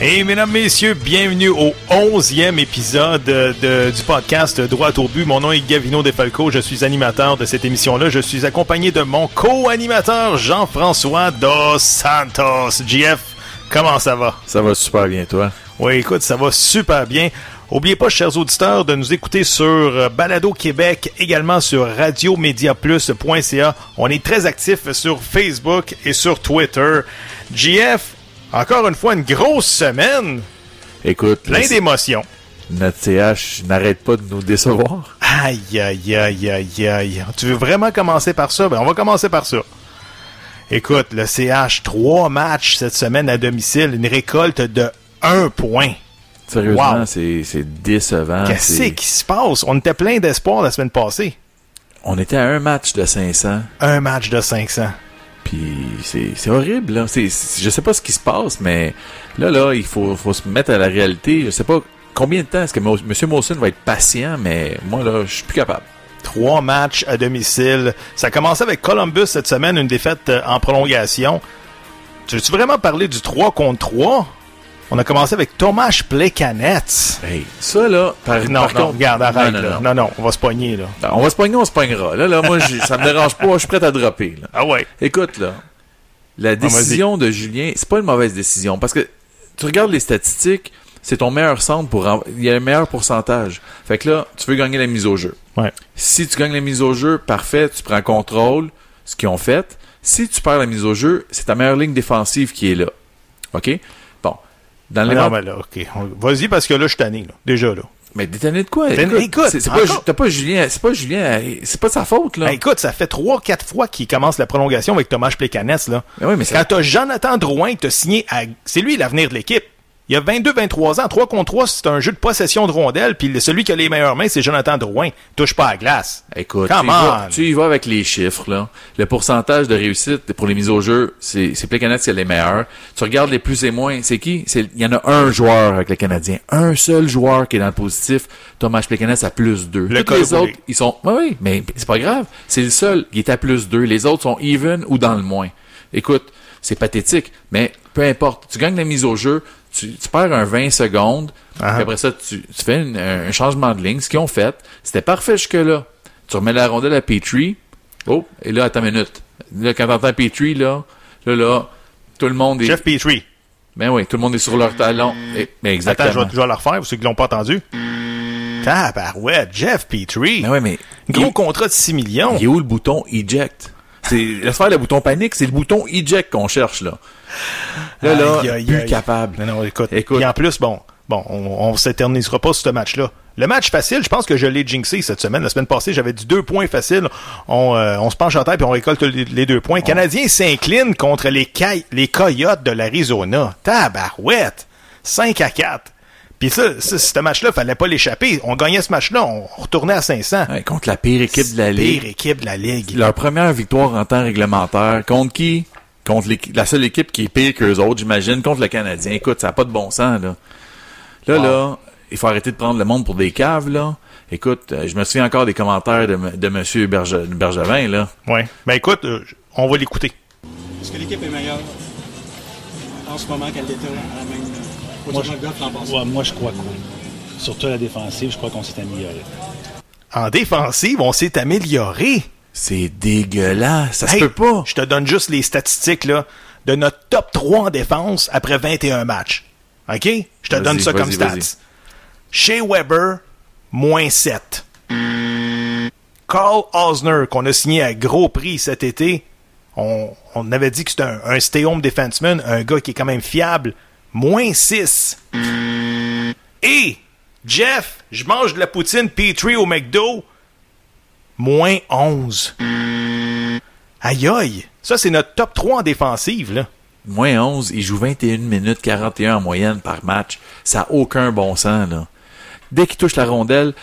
Et mesdames, messieurs, bienvenue au 11e épisode de- du podcast Droit au but. Mon nom est Gavino Defalco, je suis animateur de cette émission-là. Je suis accompagné de mon co-animateur Jean-François Dos Santos. JF, comment ça va? Ça va super bien, toi? Oui, écoute, ça va super bien. Oubliez pas, chers auditeurs, de nous écouter sur euh, Balado Québec, également sur radiomediaplus.ca. On est très actifs sur Facebook et sur Twitter. JF, encore une fois, une grosse semaine, Écoute, plein le- d'émotions. notre CH n'arrête pas de nous décevoir. Aïe, aïe, aïe, aïe, aïe. Tu veux vraiment commencer par ça? Ben, on va commencer par ça. Écoute, le CH, trois matchs cette semaine à domicile, une récolte de un point. Sérieusement, Wow. c'est décevant. Qu'est-ce qui se passe? On était plein d'espoir la semaine passée. On était à un match de 500, Un match de 500. Puis c'est horrible. Là. C'est- je sais pas ce qui se passe, mais là, là, il faut, faut se mettre à la réalité. Je sais pas combien de temps est-ce que M. Mawson va être patient, mais moi, là, je suis plus capable. Trois matchs à domicile. Ça a commencé avec Columbus cette semaine, une défaite euh, en prolongation. Tu veux-tu vraiment parler du 3 contre 3? On a commencé avec Tomasz Plekanec. Hey, ça, là, par, Non, par non, contre... regarde, arrête. Non, non, là. non. on va se pogner, là. On va se pogner, on se pognera. Là, là, moi, ça me dérange pas. Je suis prêt à dropper. Là. Ah ouais. Écoute, là, la décision de Julien, c'est pas une mauvaise décision parce que tu regardes les statistiques, c'est ton meilleur centre pour. Il y a un meilleur pourcentage. Fait que là, tu veux gagner la mise au jeu. Ouais. Si tu gagnes la mise au jeu, parfait, tu prends contrôle, ce qu'ils ont fait. Si tu perds la mise au jeu, c'est ta meilleure ligne défensive qui est là. OK? Dans Ah non, mais là, OK. Vas-y, parce que là, je suis tanné, là. Déjà, là. Mais détonné de quoi? Écoute, c'est pas, Ju- Julien, c'est pas Julien, c'est pas sa faute, là. Ben, écoute, ça fait trois, quatre fois qu'il commence la prolongation avec Tomasz Plekanec, là. Mais oui, mais c'est- Quand t'as Jonathan Drouin que t'as signé à... C'est lui l'avenir de l'équipe. Il a 22-23 ans, 3 contre 3, c'est un jeu de possession de rondelles, puis celui qui a les meilleures mains, c'est Jonathan Drouin. Touche pas à la glace. Écoute, tu y, vas, tu y vas avec les chiffres, là. Le pourcentage de réussite pour les mises au jeu, c'est, qui est les meilleurs. Tu regardes les plus et moins, c'est qui? C'est, il y en a un joueur avec le Canadien. Un seul joueur qui est dans le positif. Thomas Plekanec à plus 2. Le Tous les autres, ils sont, oui, oui, mais c'est pas grave. C'est le seul qui est à plus 2. Les autres sont even ou dans le moins. Écoute, c'est pathétique, mais peu importe. Tu gagnes la mise au jeu, tu, tu perds un 20 secondes, Ah. puis après ça, tu, tu fais une- un changement de ligne. Ce qu'ils ont fait, c'était parfait jusque-là. Tu remets la rondelle à Petrie. Oh, et là, attends une minute. Là, quand t'entends Petrie, là, là, là, tout le monde est... Jeff Petrie. Ben oui, tout le monde est sur leur talon. Et- ben exactement. Attends, je vais, je vais le refaire, pour ceux qui l'ont pas entendu. Tabarouette, Jeff Petrie. Ben ouais, mais... Gros il- contrat de 6 millions. Il est où le bouton eject? C'est, laisse faire le bouton panique, c'est le bouton eject qu'on cherche, là. Là, là, Aïe, aïe, plus aïe. capable. Non, non, écoute. Écoute. Et en plus, bon, bon, on, on s'éternisera pas sur ce match-là. Le match facile, je pense que je l'ai jinxé cette semaine. La semaine passée, j'avais dit deux points faciles. On, euh, on se penche en terre puis on récolte les, les deux points. Canadiens s'inclinent contre les, Coyotes de l'Arizona. Tabarouette! 5 à 4. Puis ça, ça, ce match-là, fallait pas l'échapper. On gagnait ce match-là, on retournait à 500. Ouais, contre la pire équipe de la Ligue. Pire équipe de la Ligue. Leur première victoire en temps réglementaire. Contre qui? Contre la seule équipe qui est pire qu'eux autres, j'imagine, contre le Canadien. Écoute, ça n'a pas de bon sens, là. Là, là, il faut arrêter de prendre le monde pour des caves, là. Écoute, euh, je me souviens encore des commentaires de, m- de M. Berge- Bergevin, là. Ouais. Ben écoute, euh, on va l'écouter. Est-ce que l'équipe est meilleure en ce moment qu'elle était à la même au Moi, de? Ouais, moi, je crois que oui. Surtout à la défensive, je crois qu'on s'est amélioré. En défensive, on s'est amélioré. C'est dégueulasse. Ça se peut pas. Je te donne juste les statistiques là, de notre top 3 en défense après 21 matchs. OK? Je te donne ça comme stats. Shea Weber, moins 7. Carl Osner, qu'on a signé à gros prix cet été, on, on avait dit que c'était un, un stay-home defenseman, un gars qui est quand même fiable, moins 6. Et Jeff, je mange de la poutine Petrie au McDo, moins 11. Aïe aïe, ça c'est notre top 3 en défensive, là. Moins 11, il joue 21 minutes 41 en moyenne par match. Ça n'a aucun bon sens, là. Dès qu'il touche la rondelle,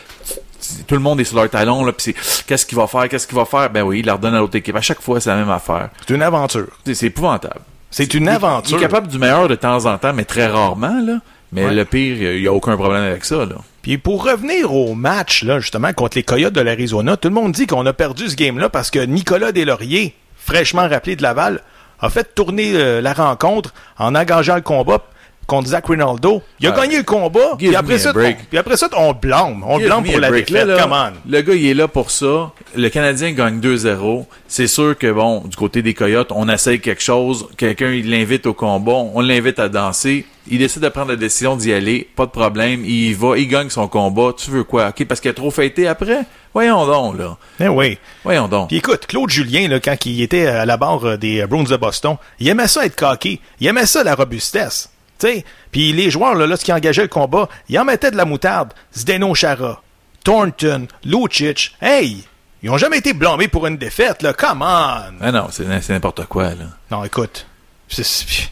tout le monde est sur leur talon, là, puis c'est qu'est-ce qu'il va faire, qu'est-ce qu'il va faire? Ben oui, il leur donne à l'autre équipe. À chaque fois, c'est la même affaire. C'est une aventure. C'est épouvantable. C'est une Il- aventure. Il est capable du meilleur de temps en temps, mais très rarement, là. Mais Ouais. le pire, il n'y a aucun problème avec ça, là. Puis pour revenir au match, là, justement, contre les Coyotes de l'Arizona, tout le monde dit qu'on a perdu ce game-là parce que Nicolas Deslauriers, fraîchement rappelé de Laval, a fait tourner euh, la rencontre en engageant le combat contre Zach Rinaldo. Il a gagné le combat, give puis après, ça, on, puis après ça, on blâme. On le Give blâme me pour la break. défaite. Là, là, Come on. Le gars, il est là pour ça. Le Canadien gagne 2-0. C'est sûr que, bon, du côté des Coyotes, on essaye quelque chose. Quelqu'un, il l'invite au combat. On l'invite à danser. Il décide de prendre la décision d'y aller. Pas de problème. Il y va. Il gagne son combat. Tu veux quoi? OK? Parce qu'il a trop fêté après? Voyons donc, là. Eh oui. Voyons donc. Puis écoute, Claude Julien, là, quand il était à la barre des Bruins de Boston, il aimait ça être coqué. Il aimait ça la robustesse. Sais, puis les joueurs, là, lorsqu'ils engageaient le combat, ils en mettaient de la moutarde. Zdeno Chara, Thornton, Lucic. Hey! Ils ont jamais été blâmés pour une défaite, là. Come on! Ah non, c'est c'est n'importe quoi, là. Non, écoute. c'est- c'est-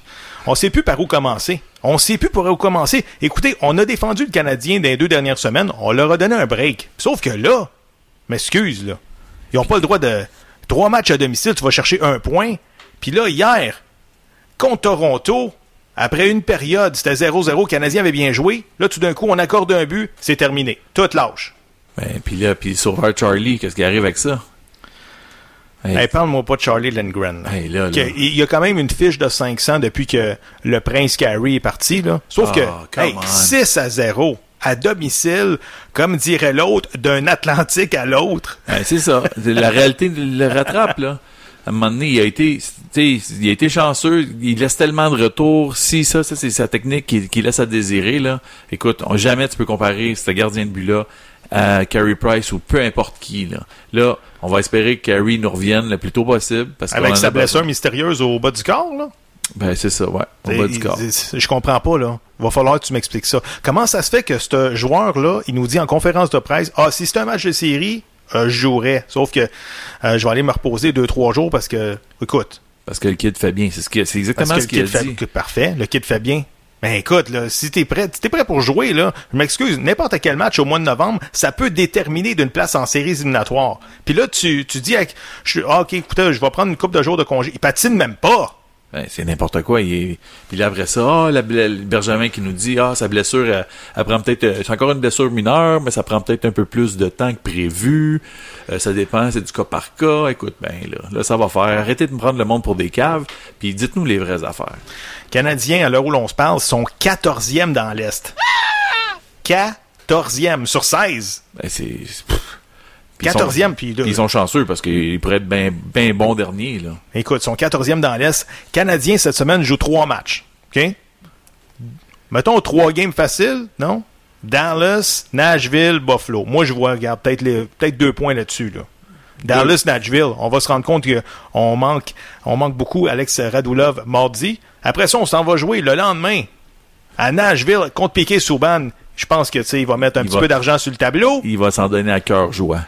On sait plus par où commencer. On sait plus par où commencer. Écoutez, on a défendu le Canadien dans les deux dernières semaines. On leur a donné un break. Sauf que là, m'excuse, là. Ils ont pas le droit de. Trois matchs à domicile, tu vas chercher un point. Puis là, hier, contre Toronto, après une période, c'était 0-0, le Canadien avait bien joué. Là, tout d'un coup, on accorde un but, c'est terminé. Tout lâche. Ben, puis là, puis Sauveur Charlie, qu'est-ce qui arrive avec ça? Hey, Hey, parle-moi pas de Charlie Lindgren. là. Hey, là, là. Que- Il y a quand même une fiche de 500 depuis que le prince Carey est parti. Là. Sauf Ah, que come hey, on. 6 à 0 à domicile, comme dirait l'autre, d'un Atlantique à l'autre. Ben, c'est ça. La réalité le rattrape, là. À un moment donné, il a été, il a été chanceux. Il laisse tellement de retours. Si ça, ça c'est sa technique qui, qui laisse à désirer, là. Écoute, on- jamais tu peux comparer ce gardien de but-là à Carey Price ou peu importe qui, là. Là, on va espérer que Carey nous revienne le plus tôt possible. Parce Avec sa blessure mystérieuse au bas du corps. Là. Ben, c'est ça, ouais. Au bas du corps. Je comprends pas, là. Il va falloir que tu m'expliques ça. Comment ça se fait que ce joueur-là, il nous dit en conférence de presse, ah, si c'est un match de série, euh, je jouerais. Sauf que euh, je vais aller me reposer deux, trois jours parce que, écoute, Parce que le kid fait bien. C'est ce qui, c'est exactement Parce que ce le qu'il a dit. que- parfait, le kid fait bien. Ben écoute, là, si t'es prêt, si t'es prêt pour jouer, là, je m'excuse, n'importe quel match au mois de novembre, ça peut déterminer d'une place en séries éliminatoires. Puis là, tu, tu dis, avec- je, ah, ok, écoute, je vais prendre une coupe de jours de congé. Il patine même pas. Ben, c'est n'importe quoi. Il est... Puis là, après ça, ah, la, bla- Benjamin qui nous dit, ah, sa blessure, elle, elle prend peut-être, euh, c'est encore une blessure mineure, mais ça prend peut-être un peu plus de temps que prévu. Euh, ça dépend, c'est du cas par cas. Écoute, ben là, là, ça va faire. Arrêtez de me prendre le monde pour des caves, puis dites-nous les vraies affaires. Canadiens, à l'heure où l'on se parle, sont 14e dans l'Est. 14e sur 16. Ben, c'est... c'est- pff. Puis ils 14e, sont- puis puis ils sont chanceux parce qu'ils pourraient être bien ben bons derniers, là. Écoute, ils sont 14e dans l'Est. Canadiens, cette semaine, jouent trois matchs. OK? Mettons trois games faciles, non? Dallas, Nashville, Buffalo. Moi, je vois, regarde, peut-être peut-être deux points là-dessus. Là. Dallas, Nashville. On va se rendre compte qu'on manque, on manque beaucoup Alex Radulov mardi. Après ça, on s'en va jouer le lendemain à Nashville contre Piquet Souban. Je pense que tu sais, il va mettre un Il petit va- peu d'argent sur le tableau. Il va s'en donner à cœur joie.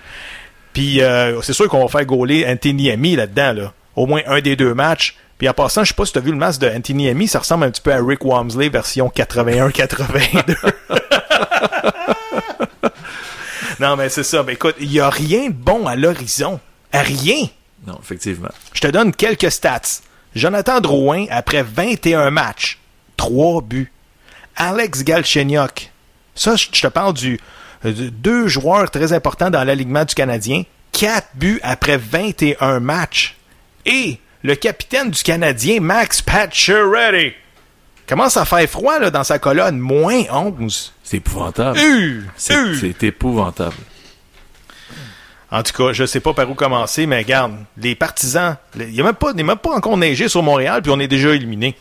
Puis euh, c'est sûr qu'on va faire gauler Anthony Amy là-dedans, là. Au moins un des deux matchs. Puis en passant, je sais pas si tu as vu le match de Anthony Amy, ça ressemble un petit peu à Rick Wamsley version 81-82. non, mais c'est ça. Mais écoute, il y a rien de bon à l'horizon. Rien. Non, effectivement. Je te donne quelques stats. Jonathan Drouin, après 21 matchs, 3 buts. Alex Galchenyuk. Ça, je te parle du, euh, de deux joueurs très importants dans l'alignement du Canadien. 4 buts après 21 matchs. Et le capitaine du Canadien, Max Pacioretty. Commence à faire froid là, dans sa colonne? Moins 11. C'est épouvantable. C'est épouvantable. En tout cas, je sais pas par où commencer, mais regarde, les partisans, il n'y a même pas, il y a même pas encore neigé sur Montréal, puis on est déjà éliminé.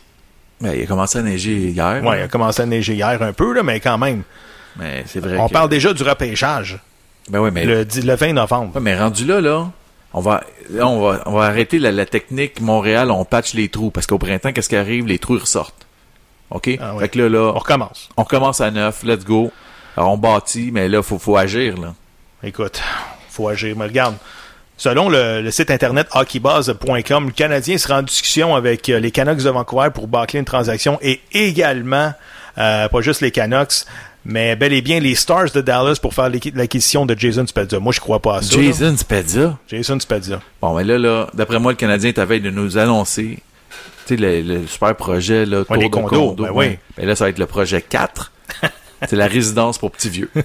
Il a commencé à neiger hier. Ouais, il là. a commencé à neiger hier un peu, là, mais quand même. Mais c'est vrai On que- parle déjà du repêchage, Ben mais... le, le 20 novembre. Ouais, mais rendu là, là, on va, là, on va, on va arrêter la, la technique Montréal, on patch les trous, parce qu'au printemps, qu'est-ce qui arrive? Les trous ils ressortent. OK? Ah ouais. Fait que là, là, On recommence. on commence à neuf, let's go. Alors, on bâtit, mais là, faut, faut agir, là. Écoute, faut agir. Mais regarde, selon le, le site internet hockeybuzz.com, le Canadien sera en discussion avec euh, les Canucks de Vancouver pour bâcler une transaction et également, euh, pas juste les Canucks, mais bel et bien les Stars de Dallas pour faire l'acquisition de Jason Spezza. Moi, je crois pas à ça. là. Jason Spezza? Jason Spezza. Bon, mais là, là, d'après moi, le Canadien est à veille de nous annoncer, le, le super projet, là, de condos, condo, ben ouais. oui. Ben là, ça va être le projet 4. C'est la résidence pour petits vieux.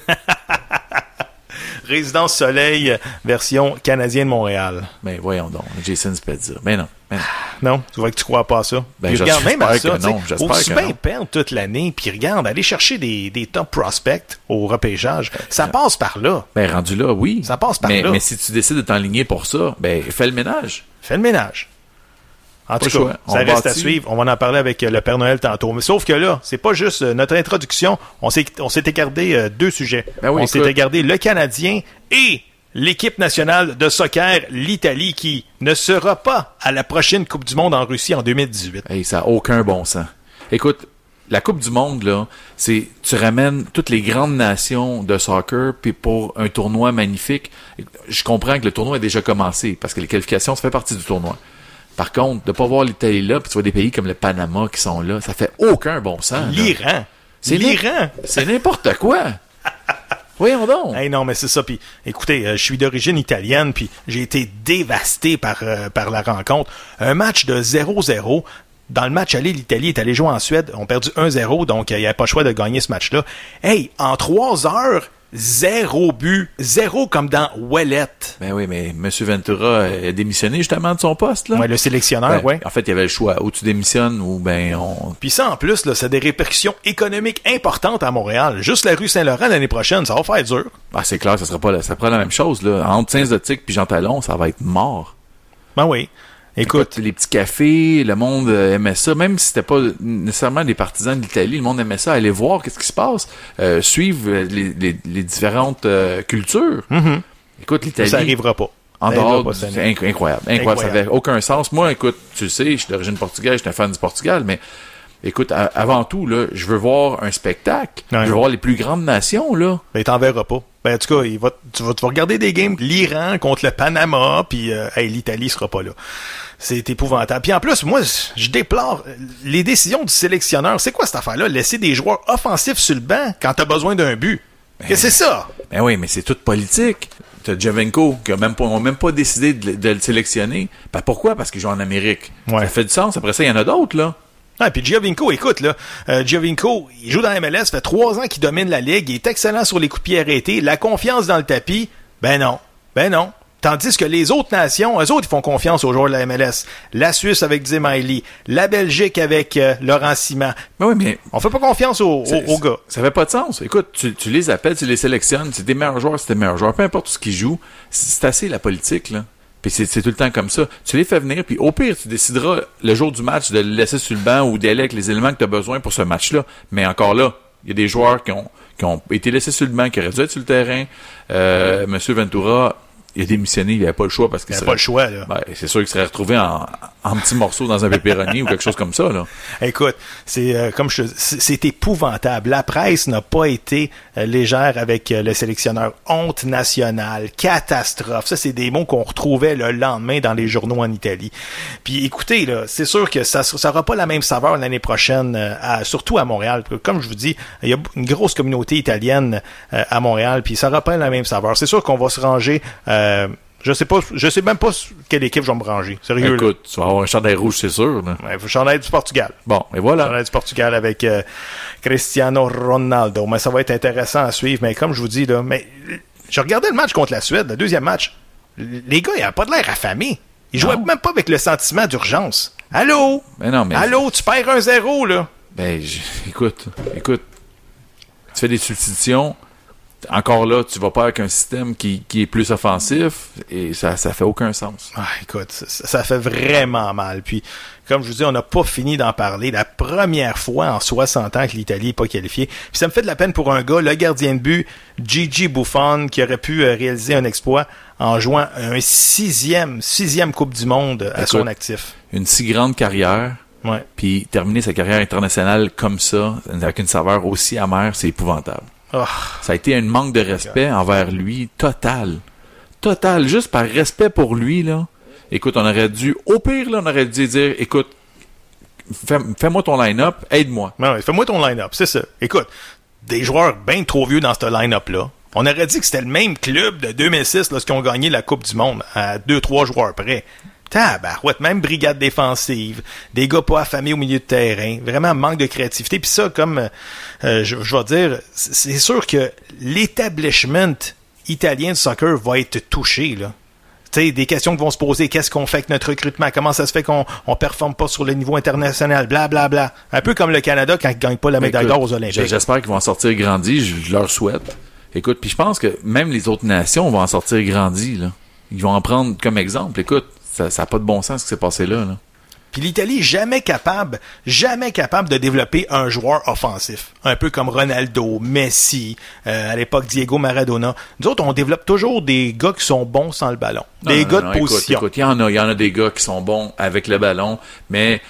Résidence Soleil, euh, version canadienne de Montréal. Ben voyons donc, Jason Spezza. Ben non, ben non. Non, tu vois que tu crois pas à ça. Ben, Puis regarde même à que ça, non, aussi que perdre toute l'année, puis regarde, aller chercher des, des top prospects au repêchage, ça passe par là. Ben rendu là, oui. Ça passe par mais, là. Mais si tu décides de t'enligner pour ça, ben fais le ménage. Fais le ménage. En tout cas, ça reste à suivre. On va en parler avec euh, le Père Noël tantôt. Mais sauf que là, c'est pas juste euh, notre introduction. On s'est, gardé euh, deux sujets. Ben oui, on s'était écoute. gardé le Canadien et l'équipe nationale de soccer, l'Italie, qui ne sera pas à la prochaine Coupe du Monde en Russie en 2018. Hey, ça n'a aucun bon sens. Écoute, la Coupe du Monde, là, c'est tu ramènes toutes les grandes nations de soccer, puis pour un tournoi magnifique. Je comprends que le tournoi a déjà commencé, parce que les qualifications, ça fait partie du tournoi. Par contre, de pas voir l'Italie là, puis tu vois des pays comme le Panama qui sont là, ça fait aucun bon sens. L'Iran. C'est l'Iran. C'est n'importe quoi. Voyons donc. Hey, non, mais c'est ça. Puis, écoutez, euh, je suis d'origine italienne, puis j'ai été dévasté par, euh, par la rencontre. Un match de 0-0. Dans le match aller, l'Italie est allée jouer en Suède. On a perdu 1-0, donc euh, il n'y avait pas le choix de gagner ce match-là. Hey, en trois heures, zéro but. Zéro comme dans Ouellette. Ben oui, mais M. Ventura a démissionné justement de son poste, là. Ouais, le sélectionneur, Ben, ouais. En fait, il y avait le choix. Ou tu démissionnes, ou ben on, Puis ça, en plus, là, ça a des répercussions économiques importantes à Montréal. Juste la rue Saint-Laurent l'année prochaine, ça va faire dur. Ah, c'est clair, ça sera pas la, ça sera la même chose, là. Entre Saint-Zotique puis Jean Talon, ça va être mort. Ben oui. Écoute, les petits cafés, le monde euh, aimait ça, même si c'était pas nécessairement des partisans de l'Italie, le monde aimait ça, aller voir qu'est-ce qui se passe, euh, suivre euh, les, les- les différentes euh, cultures. Écoute, l'Italie, ça arrivera pas. en dehors, c'est année. inc- incroyable, incroyable, ça Incroyable. avait aucun sens. Moi, écoute, tu le sais, je suis d'origine portugaise, je suis un fan du Portugal, mais écoute, avant tout, là, je veux voir un spectacle, Ouais. je veux voir les plus grandes nations, là. Ben, t'en verras pas. Ben, en tout cas, il va, tu, vas, tu vas regarder des games, l'Iran contre le Panama, puis euh, hey, l'Italie sera pas là. C'est épouvantable. Puis en plus, moi, je déplore euh, les décisions du sélectionneur. C'est quoi cette affaire-là? Laisser des joueurs offensifs sur le banc quand t'as besoin d'un but. Que c'est ça? Ben oui, mais c'est toute politique. T'as Javenko, qui a même pas, ont même pas décidé de, le- de le sélectionner. Ben pourquoi? Parce qu'il joue en Amérique. Ouais. Ça fait du sens. Après ça, il y en a d'autres, là. Ah, puis Giovinco, écoute, là, euh, Giovinco, il joue dans la MLS, fait trois ans qu'il domine la ligue, il est excellent sur les coups de pied arrêtés, la confiance dans le tapis, ben non, ben non. Tandis que les autres nations, eux autres, ils font confiance aux joueurs de la MLS. La Suisse avec Zemaili, la Belgique avec euh, Laurent Simon. Ben oui, mais On fait pas confiance aux, aux, aux gars. Ça fait pas de sens. Écoute, tu, tu les appelles, tu les sélectionnes, c'est des meilleurs joueurs, c'est des meilleurs joueurs. Peu importe ce qu'ils jouent, c'est assez la politique, là. Puis c'est tout le temps comme ça. Tu les fais venir, puis au pire, tu décideras le jour du match de le laisser sur le banc ou d'aller avec les éléments que tu as besoin pour ce match-là. Mais encore là, il y a des joueurs qui ont, qui ont été laissés sur le banc, qui auraient dû être sur le terrain. Euh, Monsieur Ventura, il a démissionné, il avait pas le choix parce qu'il serait- pas le choix, là. Ben, c'est sûr qu'il serait retrouvé en, en petits morceaux dans un pépéroni ou quelque chose comme ça, là. Écoute, c'est euh, comme je te- c'est c'est épouvantable. La presse n'a pas été euh, légère avec euh, le sélectionneur. Honte nationale, catastrophe. Ça, c'est des mots qu'on retrouvait le lendemain dans les journaux en Italie. Puis écoutez, là, c'est sûr que ça ça aura pas la même saveur l'année prochaine, euh, à- surtout à Montréal. Comme je vous dis, il y a une grosse communauté italienne euh, à Montréal, puis ça aura pas la même saveur. C'est sûr qu'on va se ranger. euh, je sais pas, je sais même pas quelle équipe je vais me ranger. Sérieux. là. Écoute, tu vas avoir un chandail rouge, c'est sûr, là. Ouais, ai du Portugal. Bon, et voilà. On a du Portugal avec euh, Cristiano Ronaldo. Mais ça va être intéressant à suivre. Mais comme je vous dis, là, mais je regardais le match contre la Suède, le deuxième match. Les gars, ils n'avaient pas de l'air affamés. Ils jouaient Non. même pas avec le sentiment d'urgence. Allô? Mais non, mais. Allô, tu perds un zéro, là. Ben, écoute, écoute. Tu fais des substitutions. Encore là, tu vas pas avec un système qui, qui est plus offensif et ça, ça fait aucun sens. Ah, écoute, ça, ça fait vraiment mal. Puis, comme je vous dis, on n'a pas fini d'en parler. La première fois en 60 ans que l'Italie n'est pas qualifiée. Puis ça me fait de la peine pour un gars, le gardien de but, Gigi Buffon, qui aurait pu euh, réaliser un exploit en jouant un sixième, sixième Coupe du Monde à Écoute. son actif. Une si grande carrière, Ouais. puis terminer sa carrière internationale comme ça, avec une saveur aussi amère, c'est épouvantable. Oh, Ça a été un manque de respect envers lui total. Total, juste par respect pour lui, là. Écoute, on aurait dû, au pire, là, on aurait dû dire, écoute, fais- fais-moi ton line-up, aide-moi. ouais, fais-moi ton line-up, c'est ça. Écoute, des joueurs bien trop vieux dans ce line-up-là. On aurait dit que c'était le même club de 2006 lorsqu'ils ont gagné la Coupe du Monde, à deux, trois joueurs près. Tabarouette, même brigade défensive, des gars pas affamés au milieu de terrain, vraiment manque de créativité. Puis ça, comme euh, je, je vais dire, c'est sûr que l'établissement italien de soccer va être touché. Là. T'sais, des questions qui vont se poser. Qu'est-ce qu'on fait avec notre recrutement? Comment ça se fait qu'on on performe pas sur le niveau international? Bla, bla, bla. Un peu comme le Canada quand il gagne pas la médaille d'or aux Olympiques. J'espère qu'ils vont en sortir grandis. Je, je leur souhaite. Écoute, puis je pense que même les autres nations vont en sortir grandis. Là. Ils vont en prendre comme exemple. Écoute, ça n'a pas de bon sens ce qui s'est passé là. là. Puis l'Italie jamais capable, jamais capable de développer un joueur offensif. Un peu comme Ronaldo, Messi, euh, à l'époque Diego Maradona. Nous autres, on développe toujours des gars qui sont bons sans le ballon. Des Non, gars non, de position. Écoute, il y en a, il y en a des gars qui sont bons avec le ballon, mais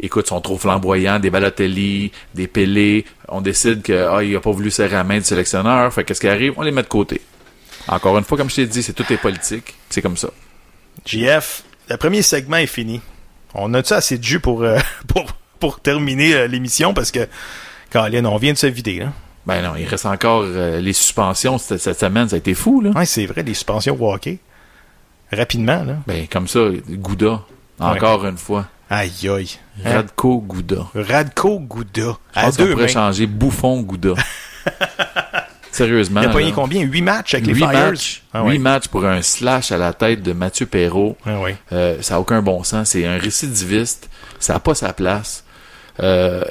écoute, sont trop flamboyants, des Balotelli, des Pelé. On décide que ah, il a pas voulu serrer la main du sélectionneur, fait qu'est-ce qui arrive? On les met de côté. Encore une fois, comme je t'ai dit, c'est tout est politique, c'est comme ça. JF, le premier segment est fini. On a-tu assez de jus pour, euh, pour, pour terminer euh, l'émission? Parce que, Colin, on vient de se vider. Hein? Ben non, il reste encore euh, les suspensions cette, cette semaine, ça a été fou là. Ouais, c'est vrai, les suspensions au hockey. Rapidement, là. Ben comme ça, Gouda, encore une fois, Aïe, aïe. Hein? Radko Gouda. Radko Gouda. Je À pense deux pourrait mains. changer Bouffon Gouda. Sérieusement. Il a pogné combien? Huit matchs avec les Flyers? matchs, Ah matchs pour un slash à la tête de Mathieu Perrault. Ah. Euh, ça n'a aucun bon sens. C'est un récidiviste. Ça n'a pas sa place. Euh,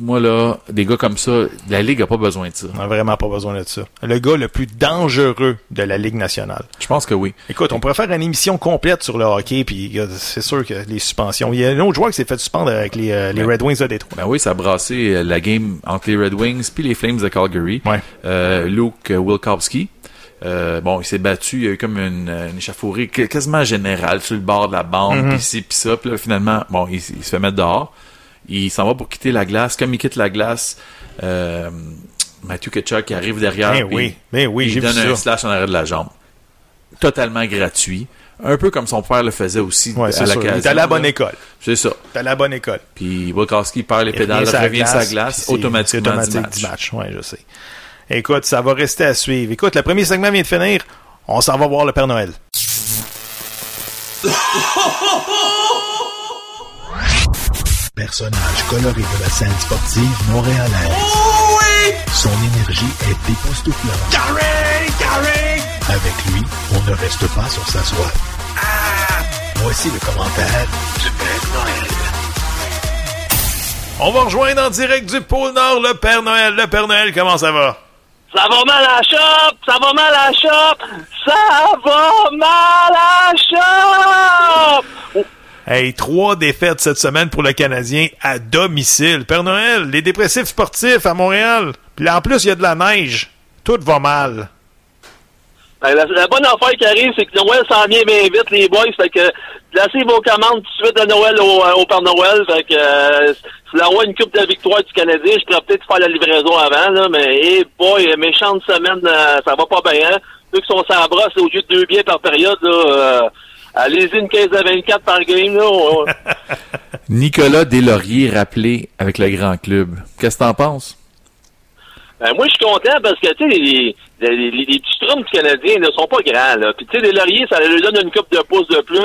moi, là, des gars comme ça, la Ligue a pas besoin de ça. On n'a vraiment pas besoin de ça. Le gars le plus dangereux de la Ligue nationale. Je pense que oui. Écoute, on pourrait faire une émission complète sur le hockey, puis euh, c'est sûr que les suspensions. Il y a un autre joueur qui s'est fait suspendre avec les, euh, les Ben. Red Wings de Détroit. Ben oui, ça a brassé euh, la game entre les Red Wings puis les Flames de Calgary. Ouais. Euh, Luke Wilkowski. Bon, il s'est battu, il y a eu comme une, une échauffourée qu- quasiment générale sur le bord de la bande, Mhm. puis ci, puis ça. Puis là, finalement, bon, il se fait mettre dehors. Il s'en va pour quitter la glace. Comme il quitte la glace, euh, Matthew Ketchuk qui arrive derrière. Ben oui, ben oui, il j'ai vu donne un ça. slash en arrêt de la jambe. Totalement gratuit. Un peu comme son père le faisait aussi Ouais, à l'occasion. Il est à la bonne là. école. C'est ça. T'as la bonne école. Puis Wilkowski perd les Il pédales, revient revient, sa sa glace, automatiquement c'est automatique du du match. match. Ouais, je sais. Écoute, ça va rester à suivre. Écoute, le premier segment vient de finir. On s'en va voir le Père Noël. Personnage coloré de la scène sportive montréalaise. Son énergie est époustouflante. Avec lui, on ne reste pas sur sa soie. Voici le commentaire du Père Noël. On va rejoindre en direct du pôle Nord le Père Noël. Le Père Noël, comment ça va? Ça va mal à la shop! Ça va mal à la shop! Ça va mal à la shop! Hey, trois défaites cette semaine pour le Canadien à domicile. Père Noël, les dépressifs sportifs à Montréal. Puis en plus, il y a de la neige. Tout va mal. Ben, la, la bonne affaire qui arrive, c'est que Noël s'en vient bien vite, les boys. Fait que placez vos commandes tout de suite de Noël au, euh, au Père Noël. Fait que euh, envoie une coupe de victoire du Canadien, je pourrais peut-être faire la livraison avant, là, mais hey boy, méchante semaine, euh, ça va pas bien. Hein? Ceux qui sont sans la brosse, au lieu de deux biens par période, là, euh, allez-y une 15 à 24 par game. Là, on- Nicolas Deslauriers rappelé avec le grand club. Qu'est-ce que t'en penses? Ben, moi, je suis content parce que, tu sais, les, les, les, les petits strums du Canadien ne sont pas grands, là. Puis, tu sais, les lauriers, ça lui donne une coupe de pouces de plus.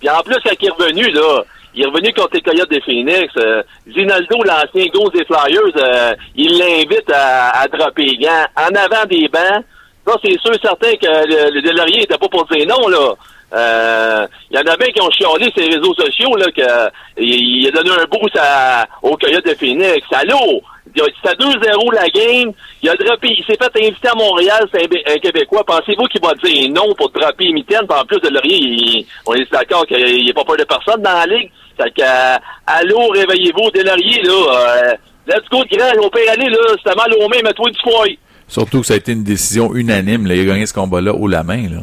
Puis, en plus, quand il est revenu, là, il est revenu contre les Coyotes des Phoenix. Euh, Zinaldo, l'ancien gauche des Flyers, euh, il l'invite à, à dropper les gants en avant des bancs. Ça, c'est sûr certain que le, le Delaurier était pas pour dire non, là. Euh, Il y en a bien qui ont chialé sur les réseaux sociaux, là, que il, il a donné un boost à, au Coyote de Phoenix. Allô? Il a- C'était 2-0 la game. Il a droppé, il s'est fait inviter à Montréal, c'est un, Bé- un Québécois. Pensez-vous qu'il va dire non pour dropper Mitaine? En plus de Laurier, il- on est d'accord qu'il n'est pas peur de personne dans la ligue. Fait que, euh, allô, réveillez-vous, Delaurier, là. Euh, let's go, grand. On peut y aller, là. C'était mal aux mains, mets-toi du foie. Surtout que ça a été une décision unanime. Là. Il a gagné ce combat-là haut la main. Là.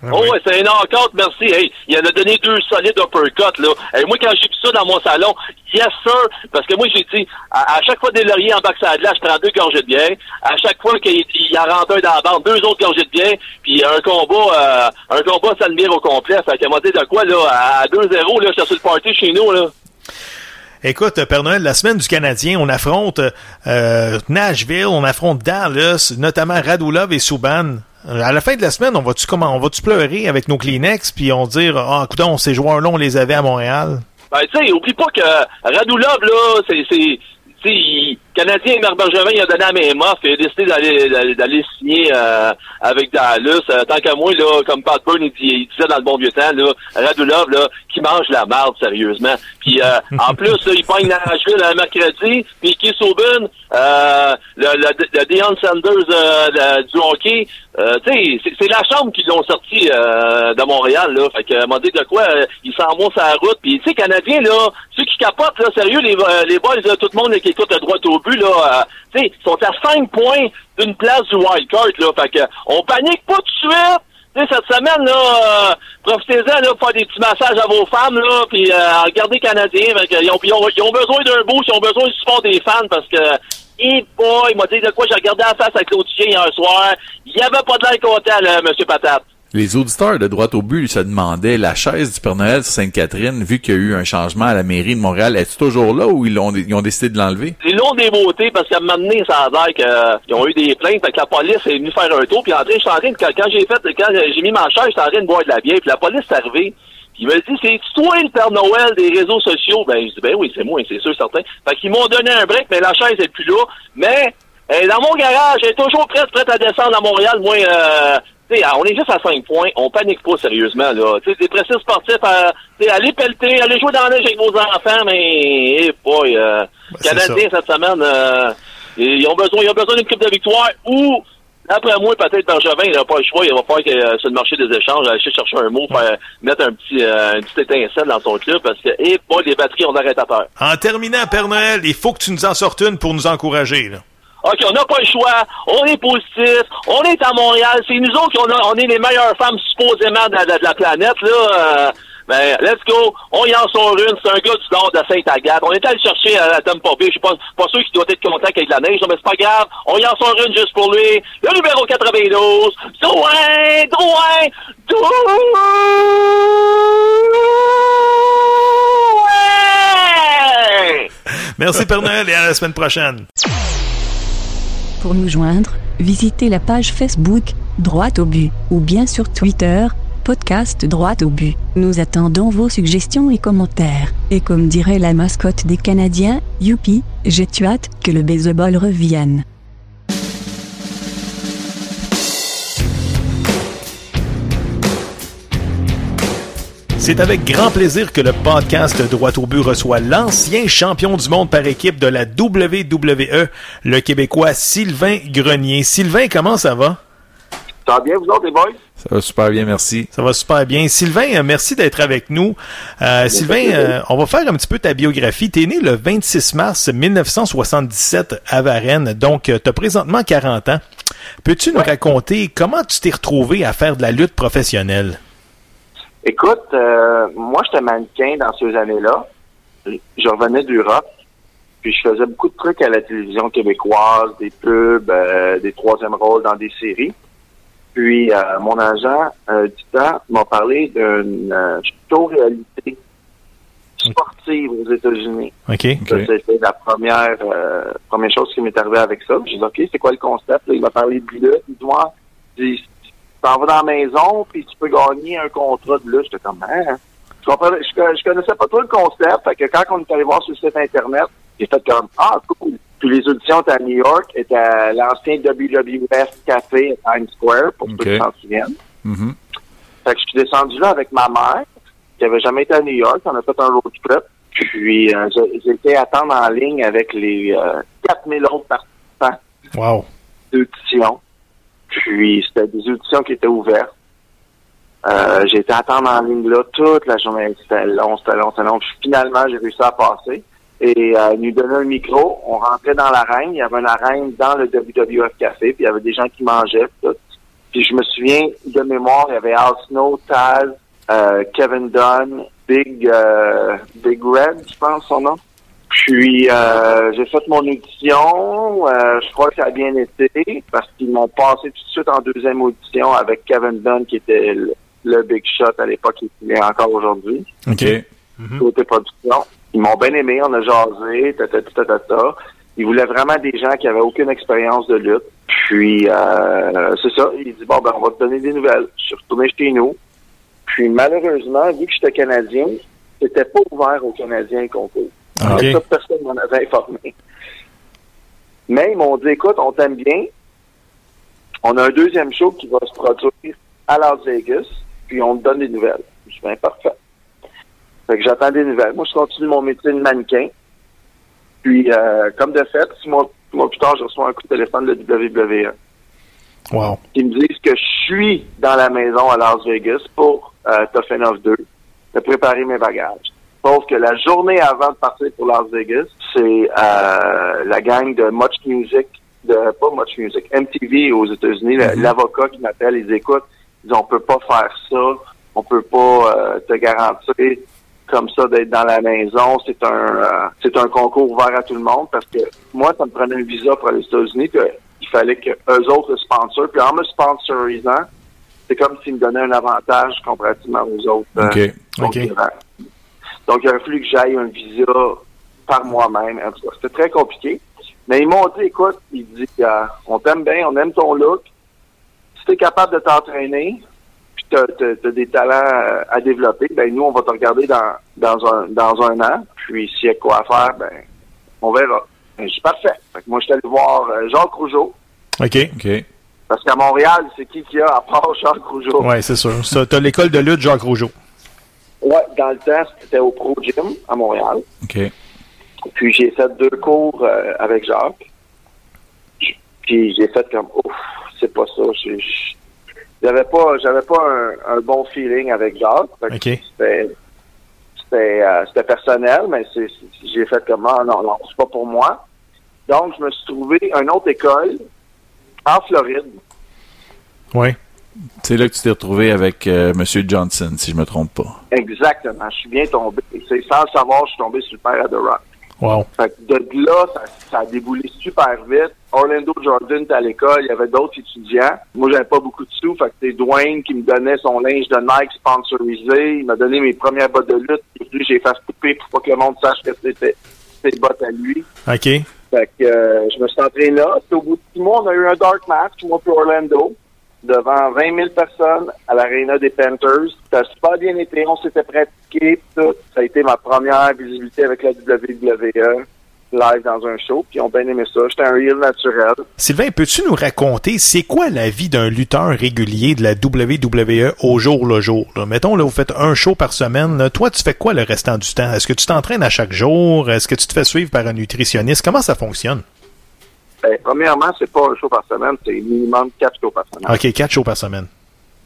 Oh, ouais, c'est un knockout, merci. Hey, il en a donné deux solides uppercuts, là. Hey, moi, quand j'ai vu ça dans mon salon, yes, sir, parce que moi, j'ai dit, à, à chaque fois des lauriers en bas de la glace, je prends deux gorgées de bière. À chaque fois qu'il il en rentre un dans la bande, deux autres gorgées de bière, puis un combat, euh, un combat, ça le mire au complet. Fait qu'à m'a dit de quoi, là, à 2-0, là, je suis sur le party chez nous, là. Écoute, Père Noël, la semaine du Canadien, on affronte euh, Nashville, on affronte Dallas, notamment Radulov et Subban. À la fin de la semaine, on va-tu comment on va-tu pleurer avec nos Kleenex puis on dire ah écoute, ces joueurs-là, on les avait à Montréal? Ben tu sais, oublie pas que Radulov, là, c'est. Canadien Marc Bergevin il a donné à mes moffs et a décidé d'aller d'aller signer euh, avec Dallas. Euh, tant qu'à moi, là, comme Pat Byrne il, disait dans le bon vieux temps, là, Radulov, là, qui mange la marde, sérieusement. Puis euh, en plus, là, il pogne Nashville un mercredi, puis Keith Aubin, euh, le, le, le Deion Sanders du hockey, tu sais, c'est la chambre qui l'ont sorti de Montréal, là. Fait que m'a dit de quoi, il s'en vont sur la route. Puis tu sais, Canadien, là, ceux qui capotent, là, sérieux, les, les boys, là, tout le monde qui écoute à droite au but, tu sais, sont à 5 points d'une place du wild card, là. Fait que on panique pas tout de suite cette semaine, là, euh, profitez-en là, pour faire des petits massages à vos femmes, là, puis euh, regardez Canadiens. Ils ont, ils, ont, ils ont besoin d'un boost, ils ont besoin du support des fans parce que et boy, il m'a dit de quoi j'ai regardé la face à Claude hier soir. Il n'y avait pas de l'air content, là, M. Patate. Les auditeurs de droite au but se demandaient la chaise du Père Noël sur Sainte-Catherine, vu qu'il y a eu un changement à la mairie de Montréal, est-ce toujours là ou ils ont, décidé de l'enlever? Ils l'ont dévoté parce qu'à un moment donné, ça a l'air qu'ils ont eu des plaintes, fait que la police est venue faire un tour, puis en train, je suis en de, quand j'ai fait, quand j'ai mis ma chaise, j'étais en train de boire de la bière, puis la police est arrivée. Il m'a dit, c'est toi le Père Noël des réseaux sociaux? Ben, je dis, ben oui, c'est moi, c'est sûr, certain. Fait qu'ils m'ont donné un break, mais la chaise est plus là. Mais, dans mon garage, elle est toujours prête, prête à descendre à Montréal. Moi, euh, on est juste à 5 points, on panique pas sérieusement. Là. T'sais, des précis sportifs, à, aller pelleter, aller jouer dans la neige avec vos enfants, mais eh, boy, euh, ben, Canadiens cette semaine, euh, ils ont besoin, ils ont besoin d'une coupe de victoire ou après moi, peut-être Bergevin, il n'a pas le choix, il va falloir que euh, sur le marché des échanges, aller chercher un mot, faire, mettre un petit, euh, une petite étincelle dans son club parce que, eh, boy, les batteries ont arrêté à terre. En terminant, Père Noël, il faut que tu nous en sortes une pour nous encourager. Là. OK, on n'a pas le choix. On est positif. On est à Montréal. C'est nous autres qui on, est les meilleures femmes supposément de, la planète. Là. Euh, ben, let's go. On y en sort une. C'est un gars du nord de Sainte-Agathe. On est allé chercher à la Tom Popé. Je suis pas, pas sûr qu'il doit être content avec la neige, mais c'est pas grave. On y en sort une juste pour lui. Le numéro 92. Douin, Douin, Douin. Merci Père et à la semaine prochaine. Pour nous joindre, visitez la page Facebook, Droite au but, ou bien sur Twitter, podcast Droite au but. Nous attendons vos suggestions et commentaires. Et comme dirait la mascotte des Canadiens, youpi, j'ai hâte que le baseball revienne. C'est avec grand plaisir que le podcast Droit au but reçoit l'ancien champion du monde par équipe de la WWE, le Québécois Sylvain Grenier. Sylvain, comment ça va? Ça va bien, vous autres, les boys? Ça va super bien, merci. Ça va super bien. Sylvain, euh, merci d'être avec nous. Euh, Sylvain, euh, on va faire un petit peu ta biographie. Tu es né le 26 mars 1977 à Varennes, donc tu as présentement 40 ans. Peux-tu nous raconter comment tu t'es retrouvé à faire de la lutte professionnelle? Écoute, euh, moi, j'étais mannequin dans ces années-là. Je revenais d'Europe, puis je faisais beaucoup de trucs à la télévision québécoise, des pubs, euh, des troisième rôles dans des séries. Puis, euh, mon agent du temps m'a parlé d'une show-réalité sportive aux États-Unis. OK. C'était la première première chose qui m'est arrivée avec ça. J'ai dit, OK, c'est quoi le concept? il m'a parlé de lutte. Il tu t'en vas dans la maison, puis tu peux gagner un contrat de. J'étais comme, hein? Je, je, connaissais pas trop le concept. Fait que quand on est allé voir sur le site Internet, j'ai fait comme, ah, cool. Puis les auditions étaient à New York, étaient à l'ancien WWF Café à Times Square, pour ceux qui s'en souviennent. Mm-hmm. Fait que je suis descendu là avec ma mère, qui avait jamais été à New York. On a fait un road trip. Puis euh, j'ai été attendre en ligne avec les euh, 4000 autres participants wow. d'audition. Puis c'était des auditions qui étaient ouvertes. Euh, j'ai été attendre en ligne là toute la journée. C'était long, c'était long, c'était long. Puis finalement, j'ai réussi à passer. Et euh, nous donnaient un micro. On rentrait dans l'arène. Il y avait une arène dans le WWF Café. Puis il y avait des gens qui mangeaient. Tout. Puis je me souviens de mémoire, il y avait Al Snow, Taz, euh, Kevin Dunn, Big euh, Big Red, je pense son nom. Puis euh, j'ai fait mon audition. Euh, je crois que ça a bien été parce qu'ils m'ont passé tout de suite en deuxième audition avec Kevin Dunn qui était le, Big Shot à l'époque et qui est encore aujourd'hui. OK. Mm-hmm. Côté production. Ils m'ont bien aimé, on a jasé, ta, ta, ta, ta, ta. Ils voulaient vraiment des gens qui avaient aucune expérience de lutte. Puis, euh, c'est ça. Il dit, bon, ben, on va te donner des nouvelles. Je suis retourné chez nous. Puis, malheureusement, vu que j'étais Canadien, c'était pas ouvert aux Canadiens le concours. OK. Ça, personne m'en avait informé. Mais ils m'ont dit, écoute, on t'aime bien. On a un deuxième show qui va se produire à Las Vegas, puis on te donne des nouvelles. Je suis bien parfait. Fait que j'attends des nouvelles. Moi, je continue mon métier de mannequin. Puis, euh, comme de fait, six mois, six mois plus tard, je reçois un coup de téléphone de WWE. Wow. Qui me disent que je suis dans la maison à Las Vegas pour euh, Tough Enough 2, de préparer mes bagages. Sauf que la journée avant de partir pour Las Vegas, c'est euh, la gang de Much Music, de pas Much Music, MTV aux États-Unis, la- l'avocat qui m'appelle, il dit écoute, ils dit, on peut pas faire ça, on peut pas euh, te garantir comme ça d'être dans la maison. C'est un euh, c'est un concours ouvert à tout le monde parce que moi, ça me prenait un visa pour les États-Unis, puis il fallait que eux autres le sponsor. Puis en me sponsorisant, c'est comme s'ils me donnaient un avantage comparativement aux autres. euh, OK. Donc, il aurait fallu que j'aille un visa par moi-même. En tout cas, c'était très compliqué. Mais ils m'ont dit, écoute, ils disent, euh, on t'aime bien, on aime ton look. Si tu es capable de t'entraîner, puis tu as, des talents euh, à développer, ben nous, on va te regarder dans, dans, un, dans un an. Puis s'il y a quoi à faire, ben on verra. Ben, je suis parfait. Fait que moi, je suis allé voir euh, Jacques Rougeau. OK. OK. Parce qu'à Montréal, c'est qui qu'il y a à part Jacques Rougeau? Ouais, c'est sûr. Ça, t'as l'école de lutte Jacques Rougeau. Ouais, dans le temps, c'était au Pro Gym à Montréal. OK. Puis j'ai fait deux cours euh, avec Jacques. Puis j'ai fait comme ouf, c'est pas ça. J'avais pas j'avais pas un, un bon feeling avec Jacques. C'était euh, c'était personnel, mais j'ai fait comme ah, non, non, c'est pas pour moi. Donc je me suis trouvé une autre école en Floride. Ouais. C'est là que tu t'es retrouvé avec euh, M. Johnson, si je me trompe pas. Exactement. Je suis bien tombé. C'est sans le savoir, je suis tombé sur le père à The Rock. Wow. Fait que de là, ça, ça a déboulé super vite. Orlando Jordan était à l'école, il y avait d'autres étudiants. Moi, j'avais pas beaucoup de sous, fait que c'est Dwayne qui me donnait son linge de Nike sponsorisé. Il m'a donné mes premières bottes de lutte. Puis j'ai fait couper pour pas que le monde sache que c'était ses bottes à lui. OK. Fait que euh, je me suis entraîné là. Puis au bout de six mois, on a eu un dark match, moi puis Orlando, devant 20 000 personnes à l'aréna des Panthers. Ça a super bien été, on s'était pratiqué. Ça a été ma première visibilité avec la WWE live dans un show. Puis ont bien aimé ça. J'étais un heel naturel. Sylvain, peux-tu nous raconter c'est quoi la vie d'un lutteur régulier de la WWE au jour le jour? Mettons, là, vous faites un show par semaine. Toi, tu fais quoi le restant du temps? Est-ce que tu t'entraînes à chaque jour? Est-ce que tu te fais suivre par un nutritionniste? Comment ça fonctionne? Ben, premièrement, c'est pas un show par semaine, c'est minimum quatre shows par semaine. OK, quatre shows par semaine.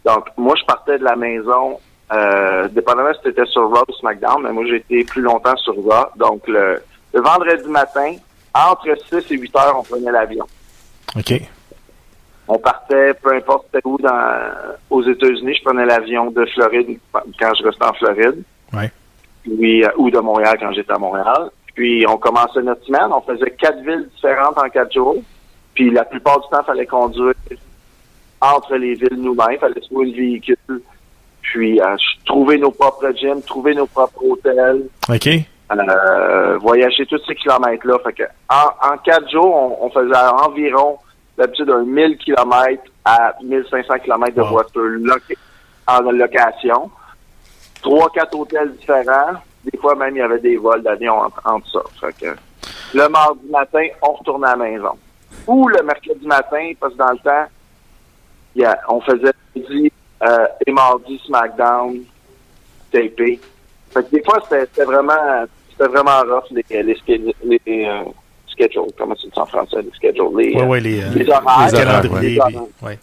Donc, moi, je partais de la maison, euh, dépendamment si c'était sur Raw ou SmackDown, mais moi, j'ai été plus longtemps sur Raw. Donc, le, le vendredi matin, entre 6 et 8 heures, on prenait l'avion. OK. On partait, peu importe où dans, aux États-Unis, je prenais l'avion de Floride quand je restais en Floride. Ouais. Puis, euh, ou de Montréal quand j'étais à Montréal. Puis, on commençait notre semaine. On faisait quatre villes différentes en quatre jours. Puis, la plupart du temps, il fallait conduire entre les villes nous-mêmes. Il fallait trouver le véhicule. Puis, euh, trouver nos propres gyms, trouver nos propres hôtels. OK. Euh, voyager tous ces kilomètres-là. Fait que en, en quatre jours, on, on faisait environ d'habitude un 1000 kilomètres à 1500 kilomètres de voiture en location. Trois, quatre hôtels différents. Des fois même, il y avait des vols d'avion entre, entre ça. Fait que le mardi matin, on retournait à la maison. Ou le mercredi matin, parce que dans le temps, il y a- on faisait jeudi euh, et mardi SmackDown tapé. Fait que des fois, c'était vraiment, c'était vraiment rough, les, les, les, euh, schedules. Comment tu dis en français, les schedules? Les, Ouais, euh, ouais, les, euh, les horaires. les calendriers. Les puis- horaires. ouais.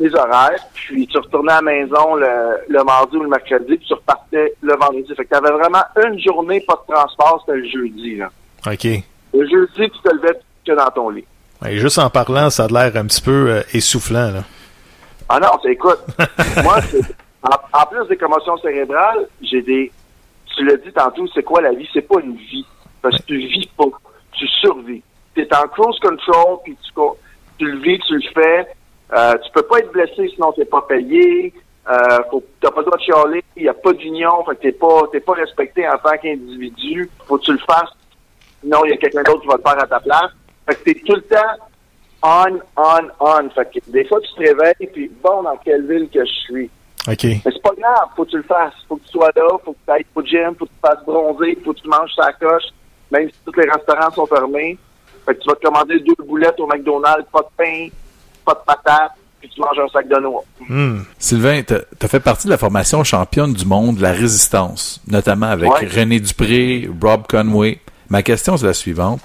Les horaires. Puis tu retournais à la maison le, le mardi ou le mercredi, puis tu repartais le vendredi. Fait que t'avais vraiment une journée pas de transport, c'était le jeudi, là. OK. Le jeudi, tu te levais que dans ton lit. Juste en parlant, ça a l'air un petit peu euh, essoufflant. Là. Ah non, écoute. moi, en, en plus des commotions cérébrales, j'ai des. Tu l'as dit tantôt, c'est quoi la vie? C'est pas une vie. Parce que tu vis pas. Tu survis. Tu es en cruise control, puis tu, tu le vis, tu le fais. Euh, tu peux pas être blessé sinon t'es pas payé. Euh, faut, t'as pas le droit de chialer, il n'y a pas d'union, fait que t'es pas, t'es pas respecté en tant qu'individu. Faut que tu le fasses. Sinon, il y a quelqu'un d'autre qui va le faire à ta place. Fait que t'es tout le temps on, on, on. Fait que des fois, tu te réveilles, puis bon, dans quelle ville que je suis. OK. Mais c'est pas grave, faut que tu le fasses. Faut que tu sois là, faut que tu ailles au gym, faut que tu te fasses bronzer, faut que tu manges sa coche, même si tous les restaurants sont fermés. Fait que tu vas te commander deux boulettes au McDonald's, pas de pain, pas de patates, puis tu manges un sac de noix. Hmm. Sylvain, tu as fait partie de la formation championne du monde de la résistance, notamment avec Ouais. René Dupré, Rob Conway. Ma question c'est la suivante.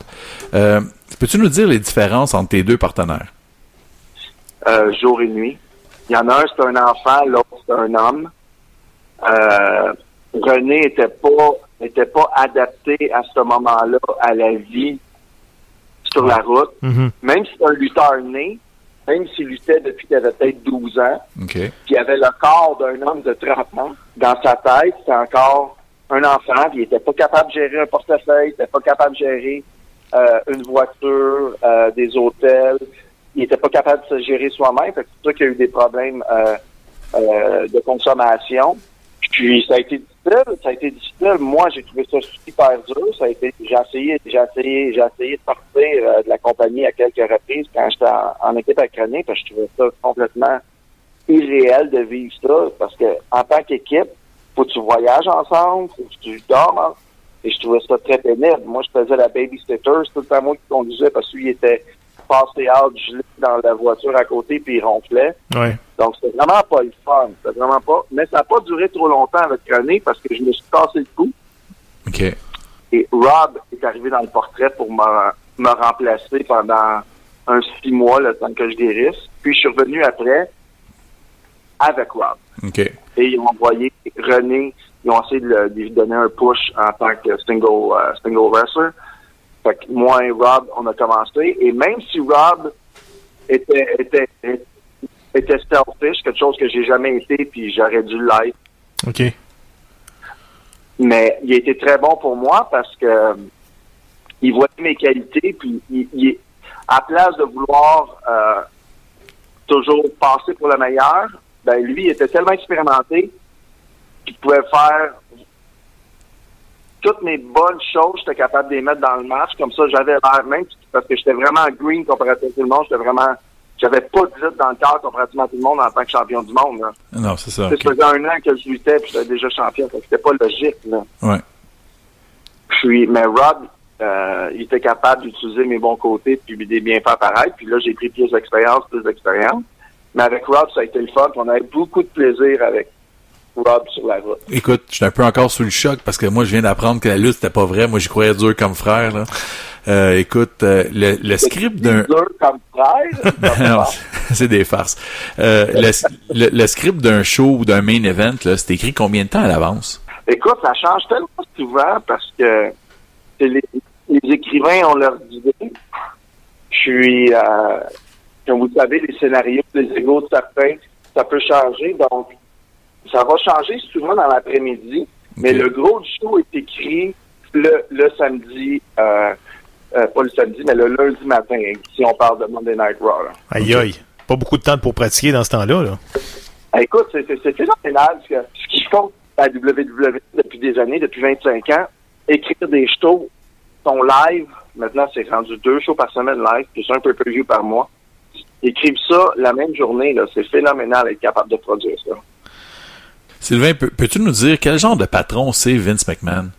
Euh, Peux-tu nous dire les différences entre tes deux partenaires? euh, jour et nuit. Il y en a un, c'est un enfant, l'autre, c'est un homme. Euh, René était pas était pas adapté à ce moment-là à la vie sur la route. Mhm. Même si c'est un lutteur né, même s'il luttait depuis qu'il avait peut-être 12 ans, OK. puis il avait le corps d'un homme de 30 ans, dans sa tête, c'était encore un enfant, puis il était pas capable de gérer un portefeuille, il était pas capable de gérer euh, une voiture, euh, des hôtels, il était pas capable de se gérer soi-même, c'est pour ça qu'il y a eu des problèmes euh, euh, de consommation. Puis ça a été difficile, ça a été difficile. Moi, j'ai trouvé ça super dur. Ça a été, j'ai essayé, j'ai essayé, j'ai essayé de partir euh, de la compagnie à quelques reprises quand j'étais en, équipe à Cranier, parce que je trouvais ça complètement irréel de vivre ça, parce que en tant qu'équipe, faut que tu voyages ensemble, faut que tu dormes. en- Et je trouvais ça très pénible. Moi, je faisais la babysitter, c'est tout le temps moi qui conduisais parce que lui il était passé out, gelé dans la voiture à côté, puis il ronflait. Donc, c'était vraiment pas le fun. C'était vraiment pas. Mais ça n'a pas duré trop longtemps avec René parce que je me suis cassé le cou. OK. Et Rob est arrivé dans le portrait pour me, me remplacer pendant un six mois, le temps que je guérisse. Puis, je suis revenu après avec Rob. OK. Et ils ont envoyé René, ils ont essayé de, le- de lui donner un push en tant que single, euh, single wrestler. Fait que moi et Rob, on a commencé. Et même si Rob était, était, était selfish, quelque chose que j'ai jamais été, puis j'aurais dû l'être, OK. mais il a été très bon pour moi parce que euh, il voyait mes qualités, puis il, il- à place de vouloir euh, toujours passer pour le meilleur, ben lui, il était tellement expérimenté qu'il pouvait faire toutes mes bonnes choses, j'étais capable de les mettre dans le match. Comme ça, j'avais l'air, même parce que j'étais vraiment green comparativement à tout le monde, j'étais vraiment, j'avais pas de lutte dans le cœur comparativement à tout le monde en tant que champion du monde. Là. Non, c'est ça. Tu sais, OK. Ça faisait un an que je luttais, puis j'étais déjà champion. C'était pas logique. Là. Ouais. Puis, mais Rob, euh, il était capable d'utiliser mes bons côtés puis de bien faire pareil. Puis là, j'ai pris plus d'expérience, plus d'expérience. Mais avec Rob, ça a été le fun. puis On avait beaucoup de plaisir avec Rob sur la route. Écoute, je suis un peu encore sous le choc parce que moi, je viens d'apprendre que la lutte, c'était pas vrai. Moi, j'y croyais dur comme frère, là. Euh, écoute, euh, le, le script d'un... C'est des farces. Euh, le, le- le script d'un show ou d'un main event, c'est écrit combien de temps à l'avance? Écoute, ça change tellement souvent parce que les, les écrivains ont leur idée. Puis, euh, comme vous savez, les scénarios, les égaux de certains, ça peut changer. Donc, ça va changer souvent dans l'après-midi. Mais le gros du show est écrit le, le samedi, euh, euh, pas le samedi, mais le lundi matin, si on parle de Monday Night Raw. là. Aïe, aïe. Pas beaucoup de temps pour pratiquer dans ce temps-là. Là. Ah, Écoute, c'est c'est- c'est phénoménal ce, que- ce qu'ils font à WWE depuis des années, depuis 25 ans. Écrire des shows, sont live. Maintenant, c'est rendu deux shows par semaine live, plus un pay-per-view par mois. Écrivent ça la même journée, là. C'est phénoménal d'être capable de produire ça. Sylvain, peux- peux-tu nous dire quel genre de patron c'est Vince McMahon?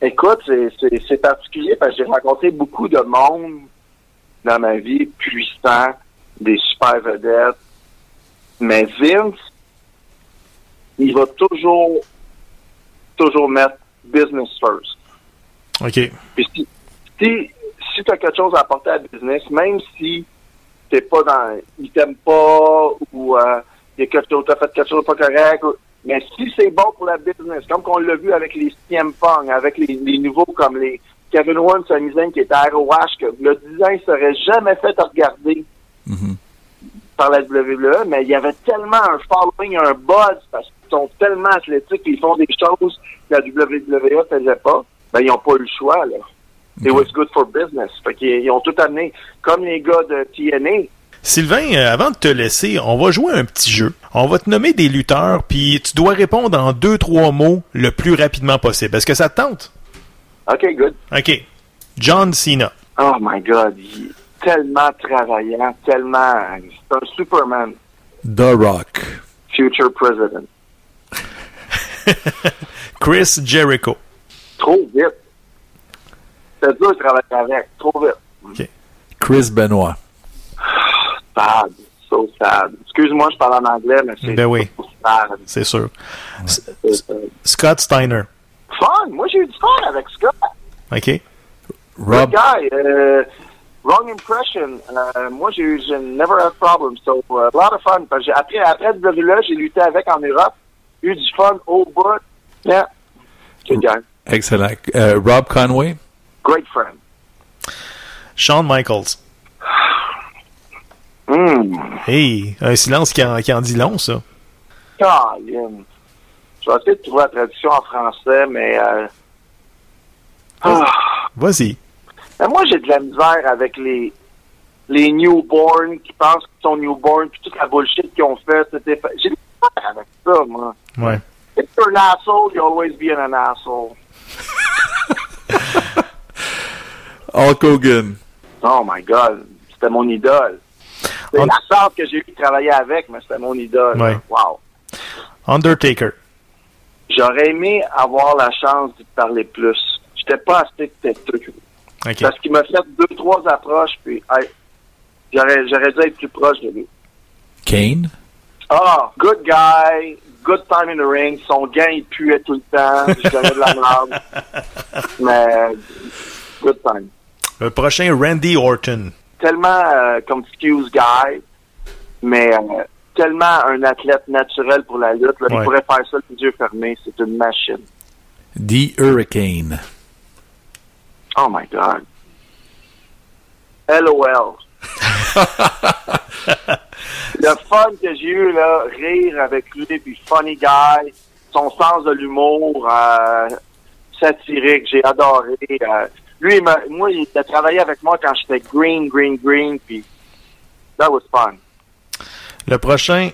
Écoute, c'est- particulier parce que j'ai rencontré beaucoup de monde dans ma vie, puissant, des super vedettes. Mais Vince, il va toujours, toujours mettre business first. OK. Puis si, si, si tu as quelque chose à apporter à business, même si t'es pas dans, il t'aime pas ou euh, il y a quelque chose, t'as fait quelque chose de pas correct, mais si c'est bon pour la business, comme qu'on l'a vu avec les CM Punk, avec les, les nouveaux comme les Kevin Owens, qui était à ROH, que le design serait jamais fait à regarder Mhm. par la WWE, mais il y avait tellement un following, un buzz, parce qu'ils sont tellement athlétiques, ils font des choses que la WWE faisait pas, ben ils n'ont pas eu le choix, là. It was good for business. Fait qu'ils ils ont tout amené. Comme les gars de TNA, Sylvain, euh, avant de te laisser, on va jouer un petit jeu. On va te nommer des lutteurs, puis tu dois répondre en deux, trois mots le plus rapidement possible. Est-ce que ça te tente? OK, good. OK. John Cena. Oh my God, il est tellement travaillant, tellement... C'est un Superman. The Rock. Future President. Chris Jericho. Trop vite. C'est dur de travailler avec. Trop vite. OK. Chris Benoit. Sad. So sad. Excuse-moi, je parle en anglais, mais c'est Ben oui. sad. C'est sûr. S- C'est sad. Scott Steiner. Fun! Moi, j'ai eu du fun avec Scott. OK. Rob, Good guy. Uh, wrong impression. Uh, moi, j'ai eu, never had problems. So, uh, a lot of fun. Parce que j'ai- après, après WWE, j'ai lutté avec en Europe. Eu du fun au bout. Yeah. Good guy. excellent. Euh, Rob Conway? Great friend. Shawn Michaels. Hmm. Hey, un silence qui en, qui en dit long, ça. Colin. Je vais essayer de trouver la traduction en français, mais... Euh... ah. Vas-y. Moi, j'ai de la misère avec les les newborns qui pensent qu'ils sont newborns, puis toute la bullshit qu'ils ont fait. C'était fait. J'ai de la misère avec ça, moi. Ouais. If you're an asshole, you'll always be an asshole. Hulk Hogan. Oh my God, c'était mon idole. C'est On- la sorte que j'ai eu de travailler avec, mais c'était mon idole. Ouais. Wow. Undertaker. J'aurais aimé avoir la chance de parler plus. J'étais pas assez têteux. OK. Parce qu'il m'a fait deux, trois approches, puis hey, j'aurais, j'aurais dû être plus proche de lui. Kane? Ah, good guy, good time in the ring. Son gain, il puait tout le temps. Je donnais de la merde. Mais, good time. Le prochain, Randy Orton. Tellement euh, comme excuse guy, mais euh, tellement un athlète naturel pour la lutte. là. Ouais. Il pourrait faire ça les yeux fermés. C'est une machine. The Hurricane. Oh my God. LOL. le fun que j'ai eu, là, rire avec lui, puis funny guy, son sens de l'humour, euh, satirique, j'ai adoré. euh, lui, il m'a- moi, il a travaillé avec moi quand j'étais green, green, green, puis that was fun. Le prochain,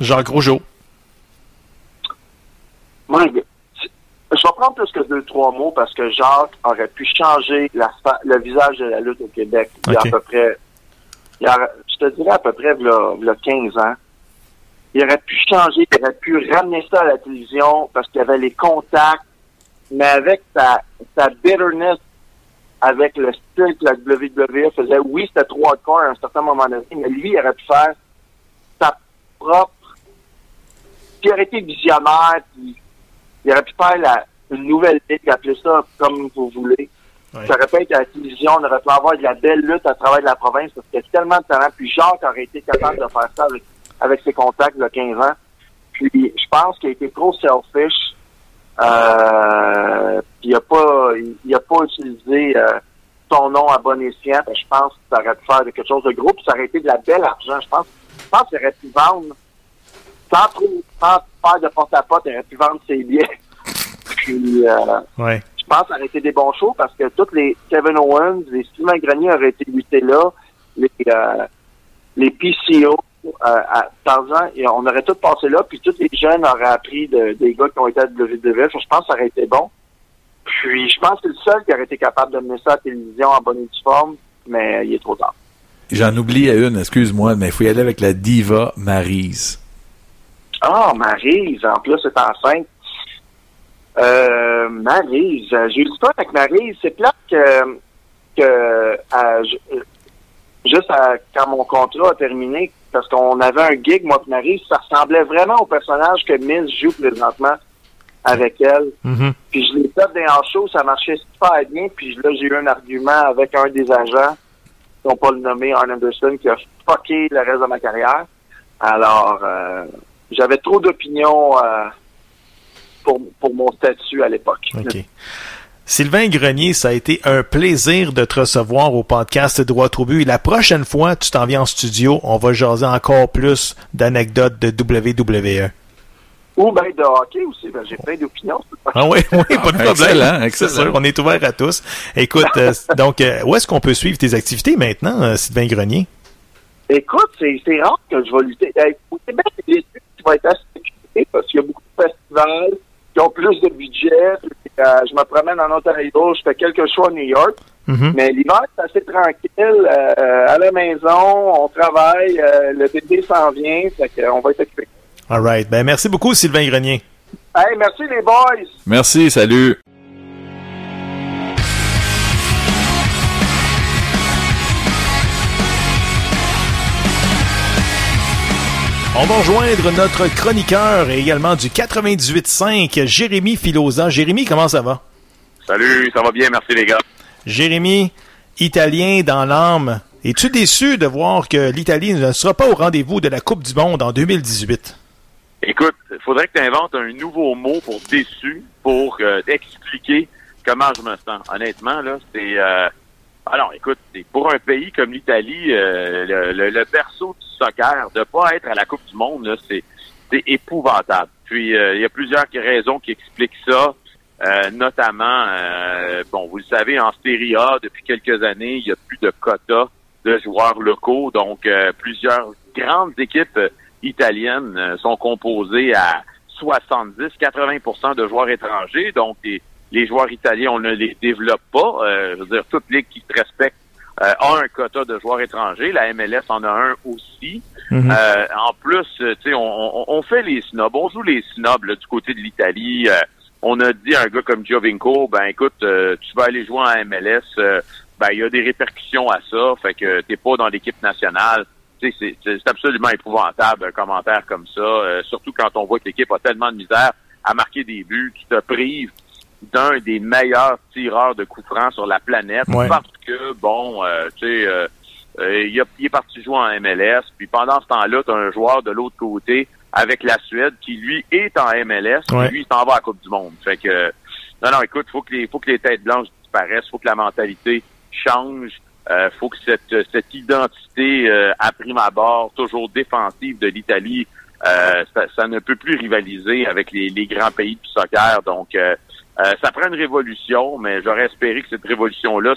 Jacques Rougeau. God. Je vais prendre plus que deux, trois mots parce que Jacques aurait pu changer la, le visage de la lutte au Québec il y a à peu près, il y a- je te dirais à peu près il y a, il y a 15 ans. Il aurait pu changer, il aurait pu ramener ça à la télévision parce qu'il y avait les contacts, mais avec sa, sa bitterness, avec le style que la WWE faisait, oui, c'était trop hardcore à un certain moment donné, mais lui, il aurait pu faire sa propre puis il aurait été visionnaire, puis il aurait pu faire la, une nouvelle ligue, appeler ça comme vous voulez. Ouais. Ça aurait été à la télévision, on aurait pu avoir de la belle lutte à travers la province parce qu'il y a tellement de talent. Puis Jacques aurait été capable de faire ça avec, avec ses contacts de 15 ans. Puis je pense qu'il a été trop selfish. Euh, puis il a pas il, il a pas utilisé euh, son nom à bon escient. Je pense que ça aurait pu faire quelque chose de gros, puis ça aurait été de la belle argent. Je pense, je pense qu'il aurait pu vendre sans trop sans faire de porte-à-porte, il aurait pu vendre ses billets. Puis euh, Ouais. je pense que ça aurait été des bons shows parce que tous les Kevin Owens, les Sylvain Grenier auraient été luttés là, les, euh, les PCO, euh, à Tarzan, et on aurait tout passé là, puis tous les jeunes auraient appris de- des gars qui ont été à WWE. Je pense que ça aurait été bon. Puis je pense que c'est le seul qui aurait été capable de mener ça à la télévision en bonne et due forme, mais il est trop tard. J'en oublie une, excuse-moi, mais il faut y aller avec la diva Maryse. Ah, Maryse, en plus, c'est enceinte. Euh, Maryse, euh, j'ai eu fun avec Maryse. C'est plate que, que euh, euh, juste à- quand mon contrat a terminé, parce qu'on avait un gig, moi et Maryse, ça ressemblait vraiment au personnage que Miz joue présentement avec elle. Mhm. Puis je l'ai fait un show, ça marchait super bien. Puis là, j'ai eu un argument avec un des agents, qui n'ont pas le nommé, Arn Anderson, qui a fucké le reste de ma carrière. Alors, euh, j'avais trop d'opinions euh, pour, pour mon statut à l'époque. Sylvain Grenier, ça a été un plaisir de te recevoir au podcast Droit au but. Et la prochaine fois, tu t'en viens en studio, on va jaser encore plus d'anecdotes de WWE. Ou bien de hockey aussi, ben, j'ai plein d'opinions. Ah oui, oui, pas de problème. Excellent, C'est excellent. sûr, on est ouvert à tous. Écoute, euh, donc, euh, où est-ce qu'on peut suivre tes activités maintenant, euh, Sylvain Grenier? Écoute, c'est rare que je vais lutter. Au Québec, les qui vont être assez parce qu'il y a beaucoup de festivals qui ont plus de budget. Euh, je me promène en Ontario, je fais quelques choix à New York. Mhm. Mais l'hiver, c'est assez tranquille. Euh, à la maison, on travaille, euh, le bébé s'en vient, fait qu'on va être occupé. All right. Ben, merci beaucoup, Sylvain Grenier. Hey, merci les boys! Merci, salut. On va rejoindre notre chroniqueur et également du 98.5, Jérémy Filosa. Jérémy, comment ça va? Salut, ça va bien, merci les gars. Jérémy, Italien dans l'âme. Es-tu déçu de voir que l'Italie ne sera pas au rendez-vous de la Coupe du Monde en 2018? Écoute, il faudrait que tu inventes un nouveau mot pour déçu, pour euh, expliquer comment je me sens. Honnêtement, là, c'est... Euh, alors, écoute, pour un pays comme l'Italie, euh, le, le, berceau du soccer, de pas être à la Coupe du Monde, c'est, épouvantable. Puis, euh, il y a plusieurs raisons qui expliquent ça. Euh, notamment, bon, vous le savez, en Serie A, depuis quelques années, il y a plus de quotas de joueurs locaux. Donc, plusieurs grandes équipes italiennes sont composées à 70-80% de joueurs étrangers. Donc, les joueurs italiens, on ne les développe pas. Euh, je veux dire, toute ligue qui respecte euh, a un quota de joueurs étrangers. La MLS en a un aussi. Mhm. Euh, en plus, tu sais, on, on, fait les snobs. On joue les snobs du côté de l'Italie. on a dit à un gars comme Giovinco, ben écoute, tu vas aller jouer en MLS. ben il y a des répercussions à ça. Fait que t'es pas dans l'équipe nationale. C'est absolument épouvantable un commentaire comme ça. surtout quand on voit que l'équipe a tellement de misère à marquer des buts, qui te prive d'un des meilleurs tireurs de coups francs sur la planète parce que, bon, euh, tu sais, euh, euh, il, est parti jouer en MLS, puis pendant ce temps-là, tu as un joueur de l'autre côté avec la Suède qui, lui, est en MLS, puis lui, il s'en va à la Coupe du Monde. Fait que, non, non, écoute, faut que les, faut que les têtes blanches disparaissent, faut que la mentalité change, euh, faut que cette, cette identité à prime abord, toujours défensive de l'Italie, ça, ça, ne peut plus rivaliser avec les, les grands pays du soccer. Donc, euh, ça prend une révolution, mais j'aurais espéré que cette révolution-là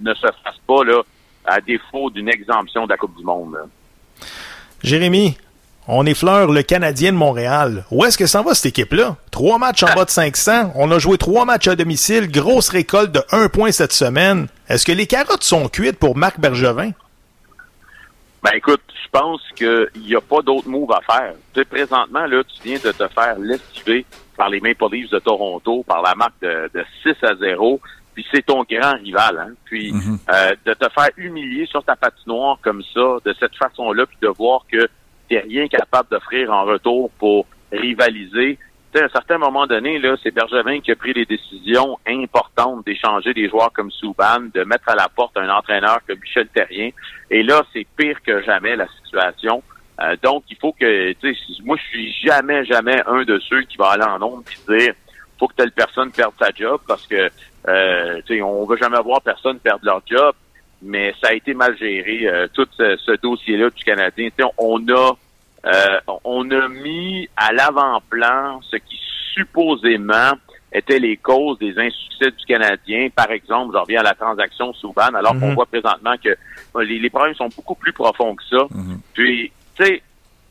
ne se fasse pas là, à défaut d'une exemption de la Coupe du Monde. Jérémy, on effleure le Canadien de Montréal. Où est-ce que s'en va cette équipe-là? Trois matchs en bas de 500. On a joué trois matchs à domicile. Grosse récolte de un point cette semaine. Est-ce que les carottes sont cuites pour Marc Bergevin? Ben écoute, je pense qu'il n'y a pas d'autre move à faire. Tu sais, présentement, là, tu viens de te faire lestiver par les Maple Leafs de Toronto, par la marque de, 6 à 0. Puis c'est ton grand rival, hein. Puis Mhm. euh, de te faire humilier sur ta patinoire comme ça, de cette façon-là, puis de voir que t'es rien capable d'offrir en retour pour rivaliser. Tu sais, à un certain moment donné, là, c'est Bergevin qui a pris les décisions importantes d'échanger des joueurs comme Souban, de mettre à la porte un entraîneur comme Michel Terrien. Et là, c'est pire que jamais la situation. Euh, donc, il faut que, tu sais, moi, je suis jamais, jamais un de ceux qui va aller en nombre et dire, faut que telle personne perde sa job parce que, euh, tu sais, on veut jamais voir personne perdre leur job, mais ça a été mal géré, euh, tout ce, dossier-là du Canadien. On a, euh, on a mis à l'avant-plan ce qui supposément étaient les causes des insuccès du Canadien. Par exemple, je reviens à la transaction Souban, alors qu'on Mhm. voit présentement que les, les problèmes sont beaucoup plus profonds que ça. Puis, tu sais,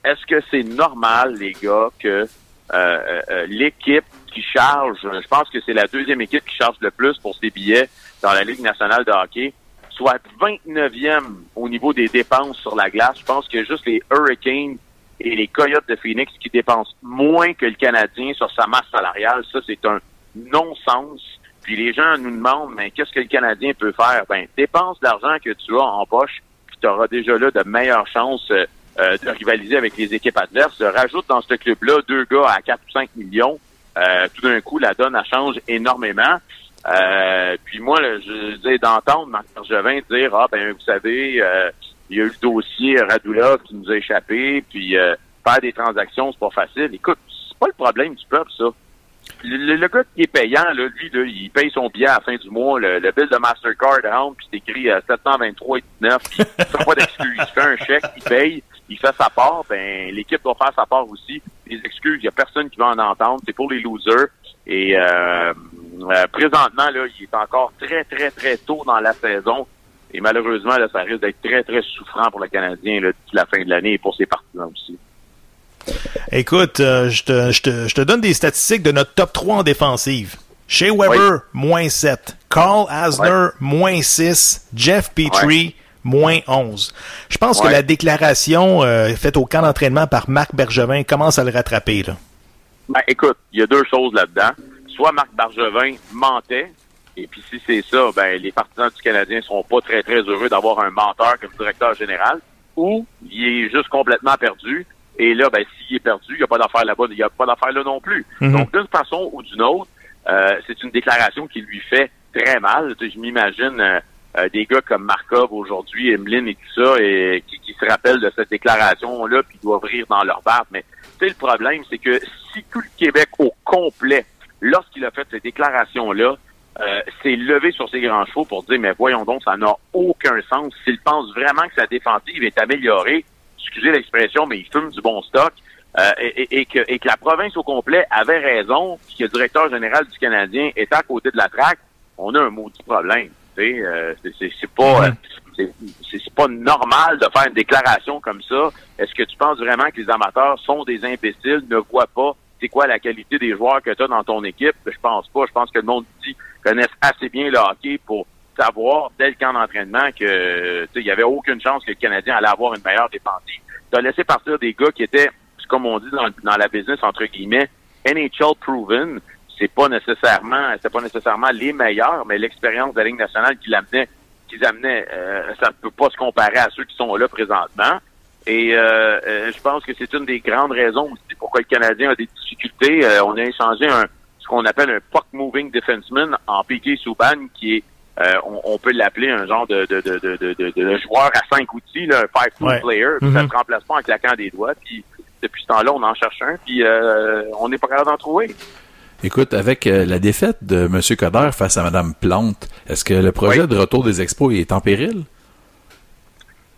est-ce que c'est normal, les gars, que euh, euh, euh, l'équipe qui charge, je pense que c'est la deuxième équipe qui charge le plus pour ses billets dans la Ligue nationale de hockey, soit 29e au niveau des dépenses sur la glace. Je pense que juste les Hurricanes et les Coyotes de Phoenix qui dépensent moins que le Canadien sur sa masse salariale. Ça, c'est un non-sens. Puis les gens nous demandent, mais qu'est-ce que le Canadien peut faire? Ben, dépense l'argent que tu as en poche, puis tu auras déjà là de meilleures chances euh, euh, de rivaliser avec les équipes adverses. Rajoute dans ce club-là deux gars à 4 ou 5 millions. Euh, tout d'un coup, la donne, change énormément. Euh, puis moi, là, je dis d'entendre Marc Bergevin dire Ah ben vous savez, euh, il y a eu le dossier Radulov qui nous a échappé, puis euh, faire des transactions, c'est pas facile. Écoute, c'est pas le problème du peuple, ça. Le, le gars qui est payant, là, lui, là, il paye son billet à la fin du mois, le, le bill de Mastercard rentre, puis c'est écrit à 723 et 19, puis il fait pas d'excuses. Il fait un chèque, il paye, il fait sa part, ben l'équipe doit faire sa part aussi. Les excuses, il y a personne qui va en entendre, c'est pour les losers. Et euh, euh, présentement, là, il est encore très, très, très tôt dans la saison Et malheureusement, là, ça risque d'être très, très souffrant pour le Canadien là, la fin de l'année et pour ses partisans aussi. Écoute, euh, je, te, je, te, je te donne des statistiques de notre top 3 en défensive. Shea Weber, moins 7. Carl Asner, moins 6. Jeff Petrie, moins 11. Je pense que la déclaration euh, faite au camp d'entraînement par Marc Bergevin commence à le rattraper. Là. Ben, écoute, il y a deux choses là-dedans. Soit Marc Bergevin mentait, et puis si c'est ça, ben les partisans du Canadien seront pas très très heureux d'avoir un menteur comme directeur général, ou il est juste complètement perdu. Et là, ben s'il est perdu, il n'y a pas d'affaire là-bas, il n'y a pas d'affaire là non plus. Mhm. Donc d'une façon ou d'une autre, euh, c'est une déclaration qui lui fait très mal. Je m'imagine euh, euh, des gars comme Markov aujourd'hui, Emeline et tout ça, et qui, qui se rappellent de cette déclaration-là, puis doivent rire dans leur barbe. Mais le problème, c'est que si tout le Québec au complet, lorsqu'il a fait cette déclaration-là, euh, s'est levé sur ses grands chevaux pour dire, mais voyons donc, ça n'a aucun sens. S'il pense vraiment que sa défensive est améliorée, excusez l'expression, mais il fume du bon stock, euh, et, et- et que, et que la province au complet avait raison, puis que le directeur général du Canadien était à côté de la traque, on a un maudit problème. Tu sais, euh, c'est- pas... euh, c'est- pas normal de faire une déclaration comme ça. Est-ce que tu penses vraiment que les amateurs sont des imbéciles, ne voient pas c'est quoi la qualité des joueurs que tu as dans ton équipe? Je pense pas. Je pense que le monde ici connaissent assez bien le hockey pour savoir dès le camp d'entraînement que tu sais, il y avait aucune chance que le Canadien allait avoir une meilleure défensive. Tu as laissé partir des gars qui étaient, comme on dit dans, dans la business entre guillemets, NHL proven. C'est pas nécessairement, c'est pas nécessairement les meilleurs, mais l'expérience de la Ligue nationale qui l'amenait, qu'ils amenaient, euh, ça ne peut pas se comparer à ceux qui sont là présentement. Et euh, euh, je pense que c'est une des grandes raisons aussi pourquoi le Canadien a des difficultés. Euh, on a échangé un ce qu'on appelle un puck moving defenseman en Piqué Souban, qui est euh, on, on peut l'appeler un genre de, de, de, de, de, de joueur à cinq outils, là, un five foot Ouais. player. Puis Mhm. Ça ne se remplace pas en claquant des doigts. Puis depuis ce temps-là, on en cherche un, puis euh, on n'est pas capable d'en trouver. Écoute, avec euh, la défaite de M. Coder face à Mme Plante, est-ce que le projet Oui. de retour des expos est en péril?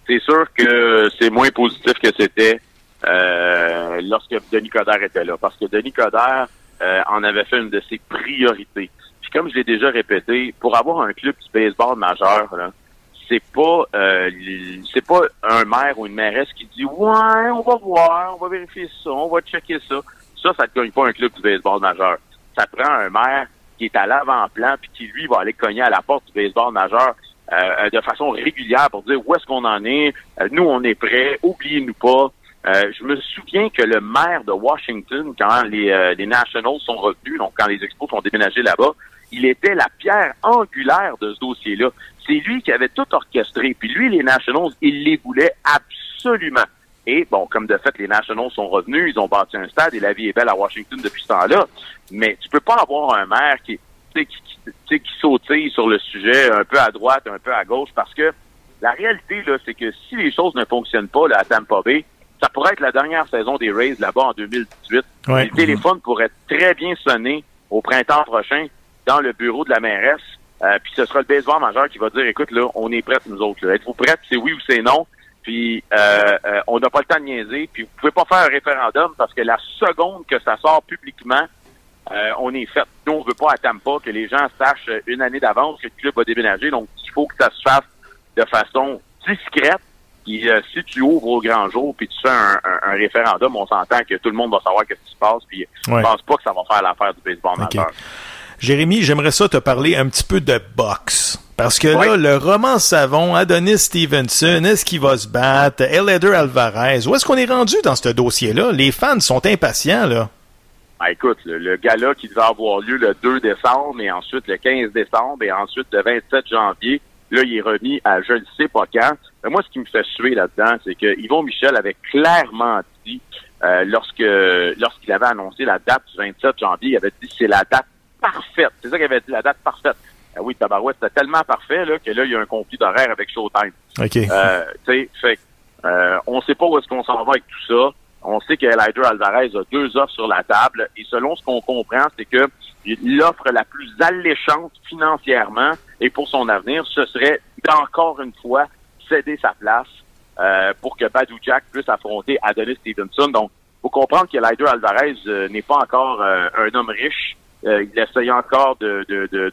c'est sûr que c'est moins positif que c'était euh, lorsque Denis Coderre était là. Parce que Denis Coderre euh, en avait fait une de ses priorités. Puis comme je l'ai déjà répété, pour avoir un club du baseball majeur, là, c'est pas euh, c'est pas un maire ou une mairesse qui dit Ouais, on va voir, on va vérifier ça, on va checker ça. Ça, ça te gagne pas un club du baseball majeur. Ça prend un maire qui est à l'avant-plan puis qui, lui, va aller cogner à la porte du baseball majeur euh, de façon régulière pour dire où est-ce qu'on en est. Euh, nous, on est prêts. Oubliez-nous pas. Euh, je me souviens que le maire de Washington, quand les, les Nationals sont revenus, donc quand les Expos sont déménagés là-bas, il était la pierre angulaire de ce dossier-là. C'est lui qui avait tout orchestré. Puis lui, les Nationals, il les voulait absolument. Et bon, comme de fait, les Nationals sont revenus, ils ont bâti un stade et la vie est belle à Washington depuis ce temps-là. Mais tu peux pas avoir un maire qui, qui, qui, sautille sur le sujet un peu à droite, un peu à gauche, parce que la réalité, là, c'est que si les choses ne fonctionnent pas là, à Tampa Bay, ça pourrait être la dernière saison des Rays là-bas en 2018. Ouais. Le téléphone pourrait très bien sonner au printemps prochain dans le bureau de la mairesse. Euh, puis ce sera le baseball majeur qui va dire, écoute, là, on est prêts, nous autres. là. Êtes-vous prêts? C'est oui ou c'est non? Puis euh, euh, on n'a pas le temps de niaiser. Puis vous pouvez pas faire un référendum parce que la seconde que ça sort publiquement, euh, on est fait. Nous, on veut pas à Tampa que les gens sachent une année d'avance que le club va déménager. Donc, il faut que ça se fasse de façon discrète. Puis, euh, si tu ouvres au grand jour puis tu fais un, un- un référendum, on s'entend que tout le monde va savoir ce qui se passe. Puis, Ouais. je pense pas que ça va faire l'affaire du baseball Ok. majeur. Jérémy, j'aimerais ça te parler un petit peu de boxe. Parce que là, le roman savon, Adonis Stevenson, est-ce qu'il va se battre? Eleder Alvarez, où est-ce qu'on est rendu dans ce dossier-là? Les fans sont impatients, là. Ah, écoute, le, le gala qui devait avoir lieu le 2 décembre et ensuite le 15 décembre et ensuite le 27 janvier, là, il est remis à je ne sais pas quand. Mais moi, ce qui me fait suer là-dedans, c'est que Yvon Michel avait clairement dit, euh, lorsque lorsqu'il avait annoncé la date du 27 janvier, il avait dit c'est la date parfaite. C'est ça qu'il avait dit, la date parfaite. Ah oui, Tabarouette, c'était tellement parfait là, que là, il y a un conflit d'horaire avec Showtime. OK. Euh, tu sais, fait euh, on sait pas où est-ce qu'on s'en va avec tout ça. On sait que Elider Alvarez a deux offres sur la table et selon ce qu'on comprend, c'est que l'offre la plus alléchante financièrement et pour son avenir, ce serait encore une fois céder sa place euh, pour que Badou Jack puisse affronter Adonis Stevenson. Donc, faut comprendre que Elider Alvarez euh, n'est pas encore euh, un homme riche. Euh, il essaye encore de, de, de,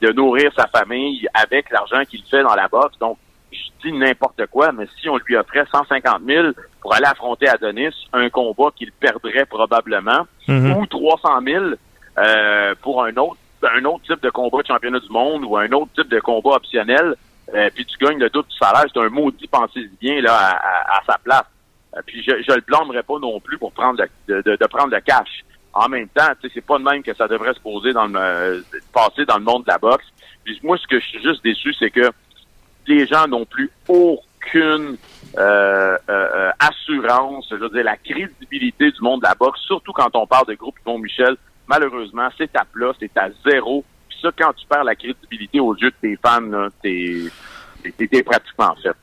de, nourrir sa famille avec l'argent qu'il fait dans la boxe. Donc, je dis n'importe quoi, mais si on lui offrait 150 000 pour aller affronter Adonis, un combat qu'il perdrait probablement, Mhm. ou 300 000 euh, pour un autre un autre type de combat de championnat du monde ou un autre type de combat optionnel, euh, puis tu gagnes le double du salaire, c'est un maudit pensée bien là à, à- à sa place. Euh, puis je, je le blâmerais pas non plus pour prendre le- de, de, de prendre le cash. En même temps, c'est pas de même que ça devrait se poser dans le euh, passer dans le monde de la boxe. Puis moi, ce que je suis juste déçu, c'est que les gens n'ont plus aucune euh, euh, euh, assurance, je veux dire, la crédibilité du monde de la boxe, surtout quand on parle de groupe Yvon Michel, malheureusement, c'est à plat, c'est à zéro. Puis ça, quand tu perds la crédibilité aux yeux de tes fans, t'es, pratiquement fait.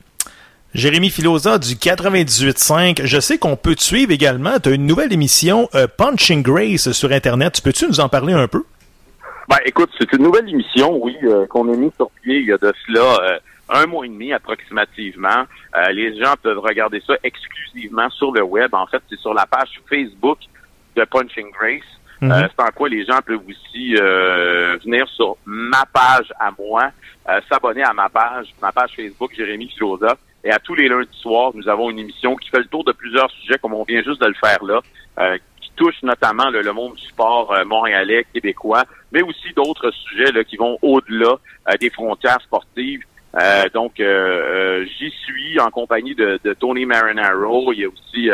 Jérémy Filosa du 98.5. Je sais qu'on peut te suivre également. Tu as une nouvelle émission euh, Punching Grace sur Internet. Peux-tu nous en parler un peu? Ben, écoute, c'est une nouvelle émission, oui, euh, qu'on a mis sur pied il y a de cela euh, un mois et demi approximativement. Euh, les gens peuvent regarder ça exclusivement sur le web. En fait, c'est sur la page Facebook de Punching Grace. Mhm. C'est en quoi les gens peuvent aussi venir sur ma page à moi, s'abonner à ma page, ma page Facebook Jérémy Filosa. Et à tous les lundis soirs, nous avons une émission qui fait le tour de plusieurs sujets, comme on vient juste de le faire là, euh, qui touche notamment là, le monde du sport euh, montréalais, québécois, mais aussi d'autres sujets là, qui vont au-delà euh, des frontières sportives. Euh, donc, euh, euh, j'y suis en compagnie de, de Tony Marinaro. Il y a aussi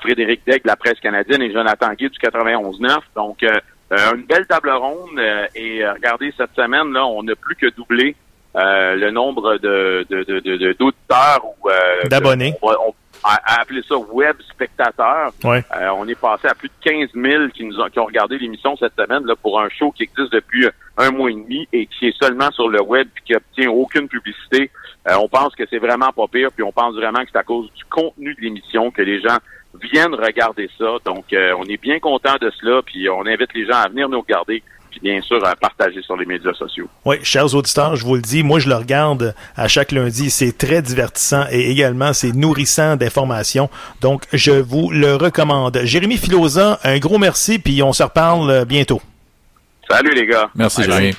Frédéric Deck de la presse canadienne et Jonathan Guy du 91.9. Donc, une belle table ronde. et regardez, cette semaine, là, on n'a plus que doublé euh, le nombre de, de, de, d'auditeurs ou euh, D'abonnés. On, on- à, appeler ça web spectateurs. Ouais. Euh, on est passé à plus de 15 000 qui nous ont, qui ont regardé l'émission cette semaine là, pour un show qui existe depuis euh, un mois et demi et qui est seulement sur le web et qui obtient aucune publicité. Euh, on pense que c'est vraiment pas pire, puis on pense vraiment que c'est à cause du contenu de l'émission que les gens viennent regarder ça. Donc, euh, on est bien content de cela, puis on invite les gens à venir nous regarder, puis bien sûr à partager sur les médias sociaux. Oui, chers auditeurs, je vous le dis, moi je le regarde à chaque lundi. C'est très divertissant et également c'est nourrissant d'informations. Donc, je vous le recommande. Jérémy Filosa, un gros merci, puis on se reparle euh, bientôt. Salut les gars. Merci. Jérémy.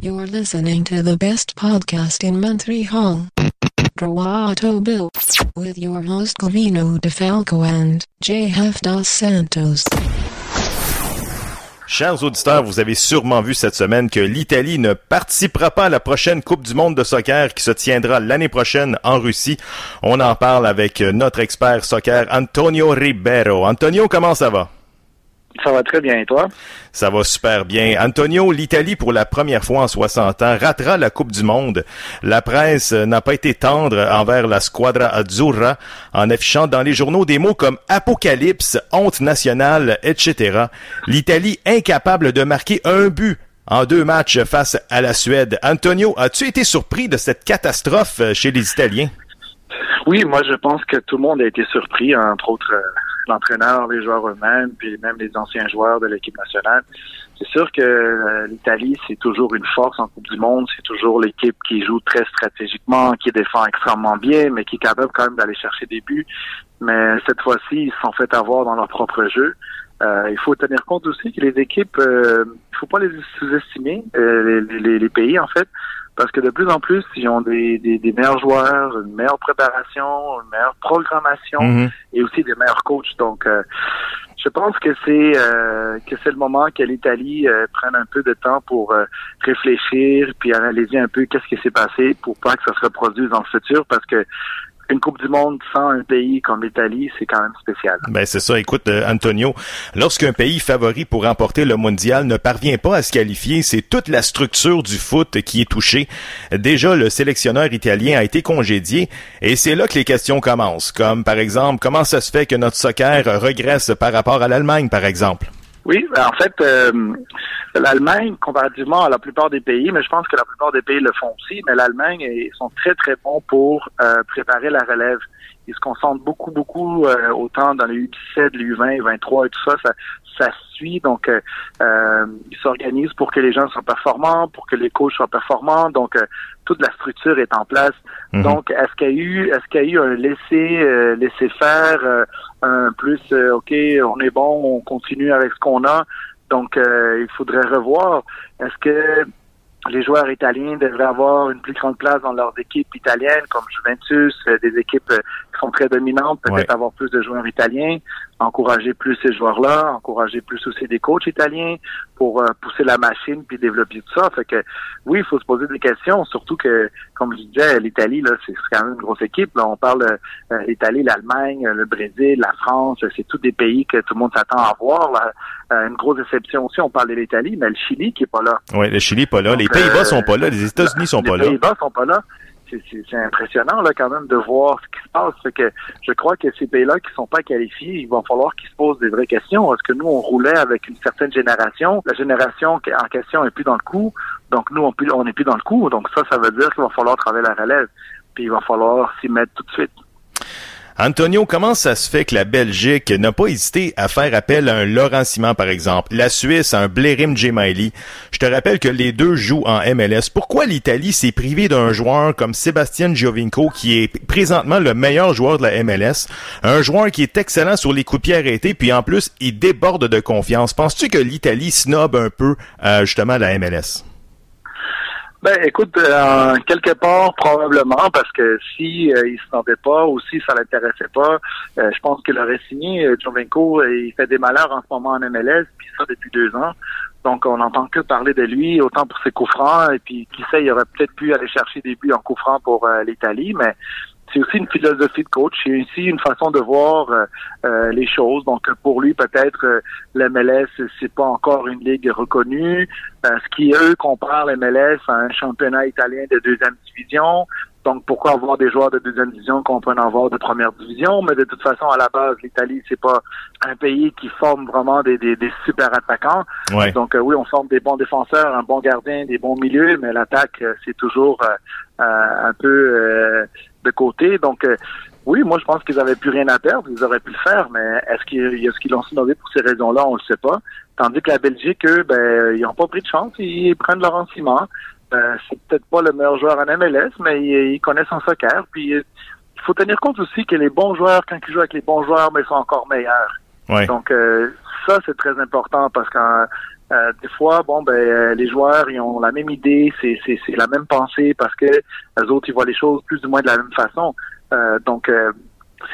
You're listening to the best podcast in Montreal. Droato Bill. With your host Covino DeFalco and J.F. Dos Santos. Chers auditeurs, vous avez sûrement vu cette semaine que l'Italie ne participera pas à la prochaine Coupe du monde de soccer qui se tiendra l'année prochaine en Russie. On en parle avec notre expert soccer Antonio Ribeiro. Antonio, comment ça va? Ça va très bien, et toi? Ça va super bien. Antonio, l'Italie, pour la première fois en 60 ans, ratera la Coupe du Monde. La presse n'a pas été tendre envers la Squadra Azzurra en affichant dans les journaux des mots comme apocalypse, honte nationale, etc. L'Italie incapable de marquer un but en deux matchs face à la Suède. Antonio, as-tu été surpris de cette catastrophe chez les Italiens? Oui, moi je pense que tout le monde a été surpris, entre autres euh, l'entraîneur, les joueurs eux-mêmes, puis même les anciens joueurs de l'équipe nationale. C'est sûr que euh, l'Italie, c'est toujours une force en Coupe du Monde, c'est toujours l'équipe qui joue très stratégiquement, qui défend extrêmement bien, mais qui est capable quand même d'aller chercher des buts. Mais cette fois-ci, ils se sont fait avoir dans leur propre jeu. Euh, il faut tenir compte aussi que les équipes, euh, il faut pas les sous-estimer, euh, les pays en fait, parce que de plus en plus, ils ont des, des, des meilleurs joueurs, une meilleure préparation, une meilleure programmation Mhm. et aussi des meilleurs coachs. Donc, euh, je pense que c'est euh, que c'est le moment que l'Italie euh, prenne un peu de temps pour euh, réfléchir puis analyser un peu qu'est-ce qui s'est passé pour pas que ça se reproduise dans le futur, parce que une Coupe du Monde sans un pays comme l'Italie, c'est quand même spécial. Ben c'est ça. Écoute, euh, Antonio, lorsqu'un pays favori pour remporter le mondial ne parvient pas à se qualifier, c'est toute la structure du foot qui est touchée. Déjà, le sélectionneur italien a été congédié et c'est là que les questions commencent. Comme par exemple, comment ça se fait que notre soccer regresse par rapport à l'Allemagne, par exemple? Oui, ben, en fait, euh, l'Allemagne, comparativement à la plupart des pays, mais je pense que la plupart des pays le font aussi, mais l'Allemagne, ils sont très, très bons pour euh, préparer la relève. ils se concentrent beaucoup, beaucoup euh, autant dans les U17, les U20, 23 et tout ça, ça, ça suit. Donc, euh, euh, ils s'organisent pour que les gens soient performants, pour que les coachs soient performants. Donc, toute la structure est en place. Mhm. Donc, est-ce qu'il y a eu, est-ce qu'il y a eu un laisser, laisser faire, un plus, ok, on est bon, on continue avec ce qu'on a. Donc, il faudrait revoir. Est-ce que les joueurs italiens devraient avoir une plus grande place dans leurs équipes italiennes, comme Juventus, euh, des équipes euh, qui sont très dominantes, peut-être avoir plus de joueurs italiens, encourager plus ces joueurs-là, encourager plus aussi des coachs italiens pour euh, pousser la machine puis développer tout ça. Fait que oui, il faut se poser des questions, surtout que, comme je disais, l'Italie, là, c'est quand même une grosse équipe. Là, on parle de l'Italie, l'Allemagne, le Brésil, la France, c'est tous des pays que tout le monde s'attend à voir. Là. une grosse exception aussi, on parle de l'Italie, mais le Chili qui est pas là. Oui, le Chili est pas là. les Pays-Bas sont pas là, les États-Unis sont pas là. Les Pays-Bas sont pas là. C'est impressionnant là quand même de voir ce qui se passe. Fait que je crois que ces pays-là qui sont pas qualifiés, il va falloir qu'ils se posent des vraies questions. Est-ce que nous on roulait avec une certaine génération? La génération en question est plus dans le coup, donc nous on on est plus dans le coup. Donc ça, ça veut dire qu'il va falloir travailler la relève. Puis il va falloir s'y mettre tout de suite. Antonio, comment ça se fait que la Belgique n'a pas hésité à faire appel à un Laurent Simon, par exemple, la Suisse à un Blairim Gemaili? Je te rappelle que les deux jouent en MLS. Pourquoi l'Italie s'est privée d'un joueur comme Sébastien Giovinco, qui est présentement le meilleur joueur de la MLS, un joueur qui est excellent sur les coups de arrêtés, puis en plus, il déborde de confiance. Penses-tu que l'Italie snob un peu euh, justement la MLS? Ben, écoute, euh, quelque part probablement parce que si euh, il se sentait pas ou si ça l'intéressait pas, euh, je pense qu'il aurait signé. Euh, Jovenko, il fait des malheurs en ce moment en MLS, puis ça depuis deux ans. Donc on n'entend que parler de lui, autant pour ses coups francs, et puis qui sait, il aurait peut-être pu aller chercher des buts en coups francs pour l'Italie, mais c'est aussi une philosophie de coach, c'est aussi une façon de voir euh, euh, les choses. Donc pour lui, peut-être euh, l'MLS, c'est pas encore une ligue reconnue. ce qui eux comparent l'MLS à un championnat italien de deuxième division. Donc, pourquoi avoir des joueurs de deuxième division qu'on peut en avoir de première division? Mais de toute façon, à la base, l'Italie, c'est pas un pays qui forme vraiment des, des, super attaquants. Donc, oui, on forme des bons défenseurs, un bon gardien, des bons milieux, mais l'attaque, c'est toujours un peu de côté. Donc, euh, oui, moi, je pense qu'ils avaient plus rien à perdre. Ils auraient pu le faire, mais est-ce qu'ils est qu'ils l'ont snobé pour ces raisons-là? On le sait pas. Tandis que la Belgique, eux, ben, ils n'ont pas pris de chance. Ils prennent leur Simon. Euh, c'est peut-être pas le meilleur joueur en MLS, mais ils, connaissent en soccer. Puis, euh, il faut tenir compte aussi que les bons joueurs, quand ils jouent avec les bons joueurs, mais ben, ils sont encore meilleurs. Donc, ça, c'est très important parce que des fois, bon, ben, les joueurs, ils ont la même idée, c'est, c'est, c'est la même pensée parce que les autres, ils voient les choses plus ou moins de la même façon. Euh, donc, euh,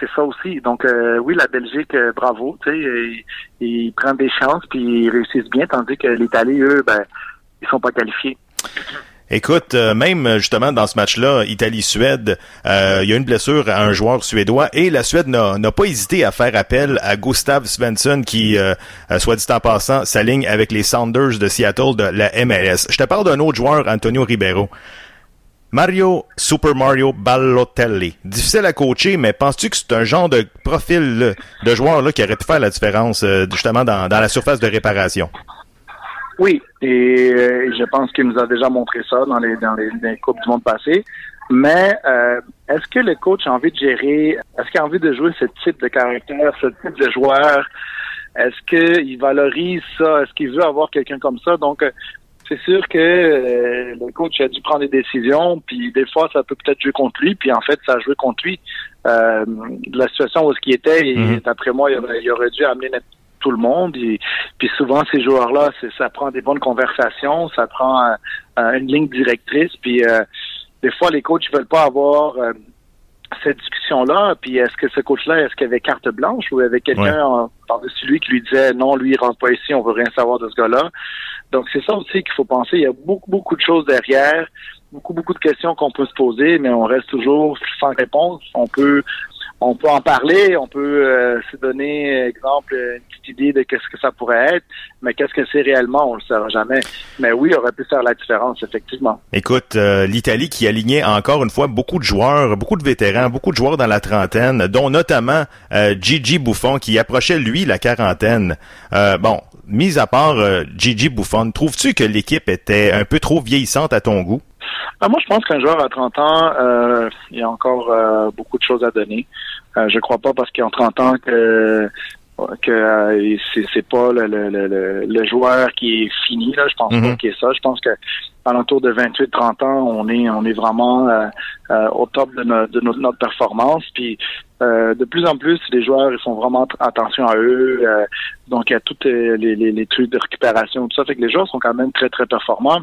c'est ça aussi. Donc, euh, oui, la Belgique, bravo, tu sais, ils, prennent des chances puis ils réussissent bien, tandis que l'Italie, eux, ben, ils sont pas qualifiés. Écoute, même justement dans ce match-là, Italie-Suède, il y a une blessure à un joueur suédois et la Suède n'a pas hésité à faire appel à Gustav Svensson qui, soit dit en passant, s'aligne avec les Sounders de Seattle de la MLS. Je te parle d'un autre joueur, Antonio Ribeiro. Mario Super Mario Balotelli. Difficile à coacher, mais penses-tu que c'est un genre de profil de joueur là, qui aurait pu faire la différence euh, justement dans, la surface de réparation? Oui, et euh, je pense qu'il nous a déjà montré ça dans les, dans les, Coupes du Monde passées. Mais euh, est-ce que le coach a envie de gérer, est-ce qu'il a envie de jouer ce type de caractère, ce type de joueur? Est-ce qu'il valorise ça? Est-ce qu'il veut avoir quelqu'un comme ça? Donc, c'est sûr que euh, le coach a dû prendre des décisions, puis des fois, ça peut peut-être jouer contre lui, puis en fait, ça a joué contre lui. Euh, la situation où ce qui était, et, mhm. d'après moi, il aurait, dû amener tout le monde. Et, puis souvent, ces joueurs-là, ça prend des bonnes conversations, ça prend une ligne directrice, puis euh, des fois, les coachs ne veulent pas avoir cette discussion-là, puis est-ce que ce coach-là, est-ce qu'il avait carte blanche ou il y avait quelqu'un par-dessus lui qui lui disait non, lui, il rentre pas ici, on veut rien savoir de ce gars-là? Donc c'est ça aussi qu'il faut penser. Il y a beaucoup, beaucoup de choses derrière, beaucoup, beaucoup de questions qu'on peut se poser, mais on reste toujours sans réponse. On peut on peut en parler, on peut euh, se donner, exemple, une petite idée de qu'est-ce que ça pourrait être, mais qu'est-ce que c'est réellement, on le saura jamais. Mais oui, il aurait pu faire la différence, effectivement. Écoute, euh, l'Italie qui alignait encore une fois beaucoup de joueurs, beaucoup de vétérans, beaucoup de joueurs dans la trentaine, dont notamment euh, Gigi Buffon qui approchait lui la quarantaine. bon, mis à part Gigi Buffon, trouves-tu que l'équipe était un peu trop vieillissante à ton goût? Ben, moi, je pense qu'un joueur à 30 ans, euh, il y a encore euh, beaucoup de choses à donner. Euh, je crois pas parce a 30 ans que que euh, c'est, c'est pas le, le, le, le joueur qui est fini là. Je pense pas qu'il est ça. Je pense que à l'entour de 28 30 ans on est on est vraiment euh, euh, au top de, no- de notre, notre performance. Puis euh, de plus en plus les joueurs ils font vraiment attention à eux euh, donc il y a tous les, les, les trucs de récupération tout ça. Fait que les joueurs sont quand même très très performants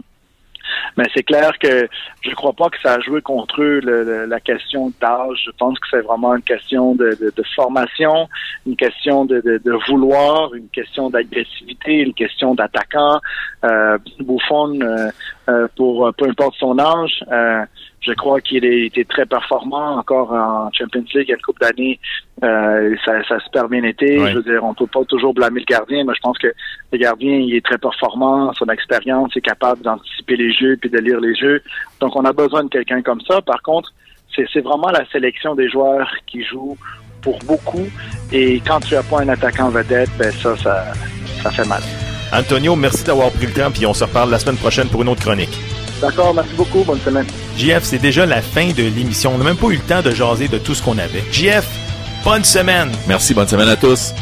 mais c'est clair que je crois pas que ça a joué contre eux le- le- la question d'âge. Je pense que c'est vraiment une question de, de- de formation, une question de, de- vouloir, une question d'agressivité, une question d'attaquant. Euh, Buffon, euh, euh, pour peu importe son âge, euh, je crois qu'il a été très performant encore en Champions League il y a une couple d'années. Euh, ça, ça a super bien été. Ouais. Je veux dire, on peut pas toujours blâmer le gardien, mais je pense que le gardien, il est très performant. Son expérience est capable d'anticiper les jeux puis de lire les jeux. Donc, on a besoin de quelqu'un comme ça. Par contre, c'est c'est vraiment la sélection des joueurs qui jouent pour beaucoup. Et quand tu as pas un attaquant vedette, ben ça, ça, ça fait mal. Antonio, merci d'avoir pris le temps, puis on se reparle la semaine prochaine pour une autre chronique. D'accord, merci beaucoup. Bonne semaine. JF, c'est déjà la fin de l'émission. On n'a même pas eu le temps de jaser de tout ce qu'on avait. JF, bonne semaine. Merci, bonne semaine à tous.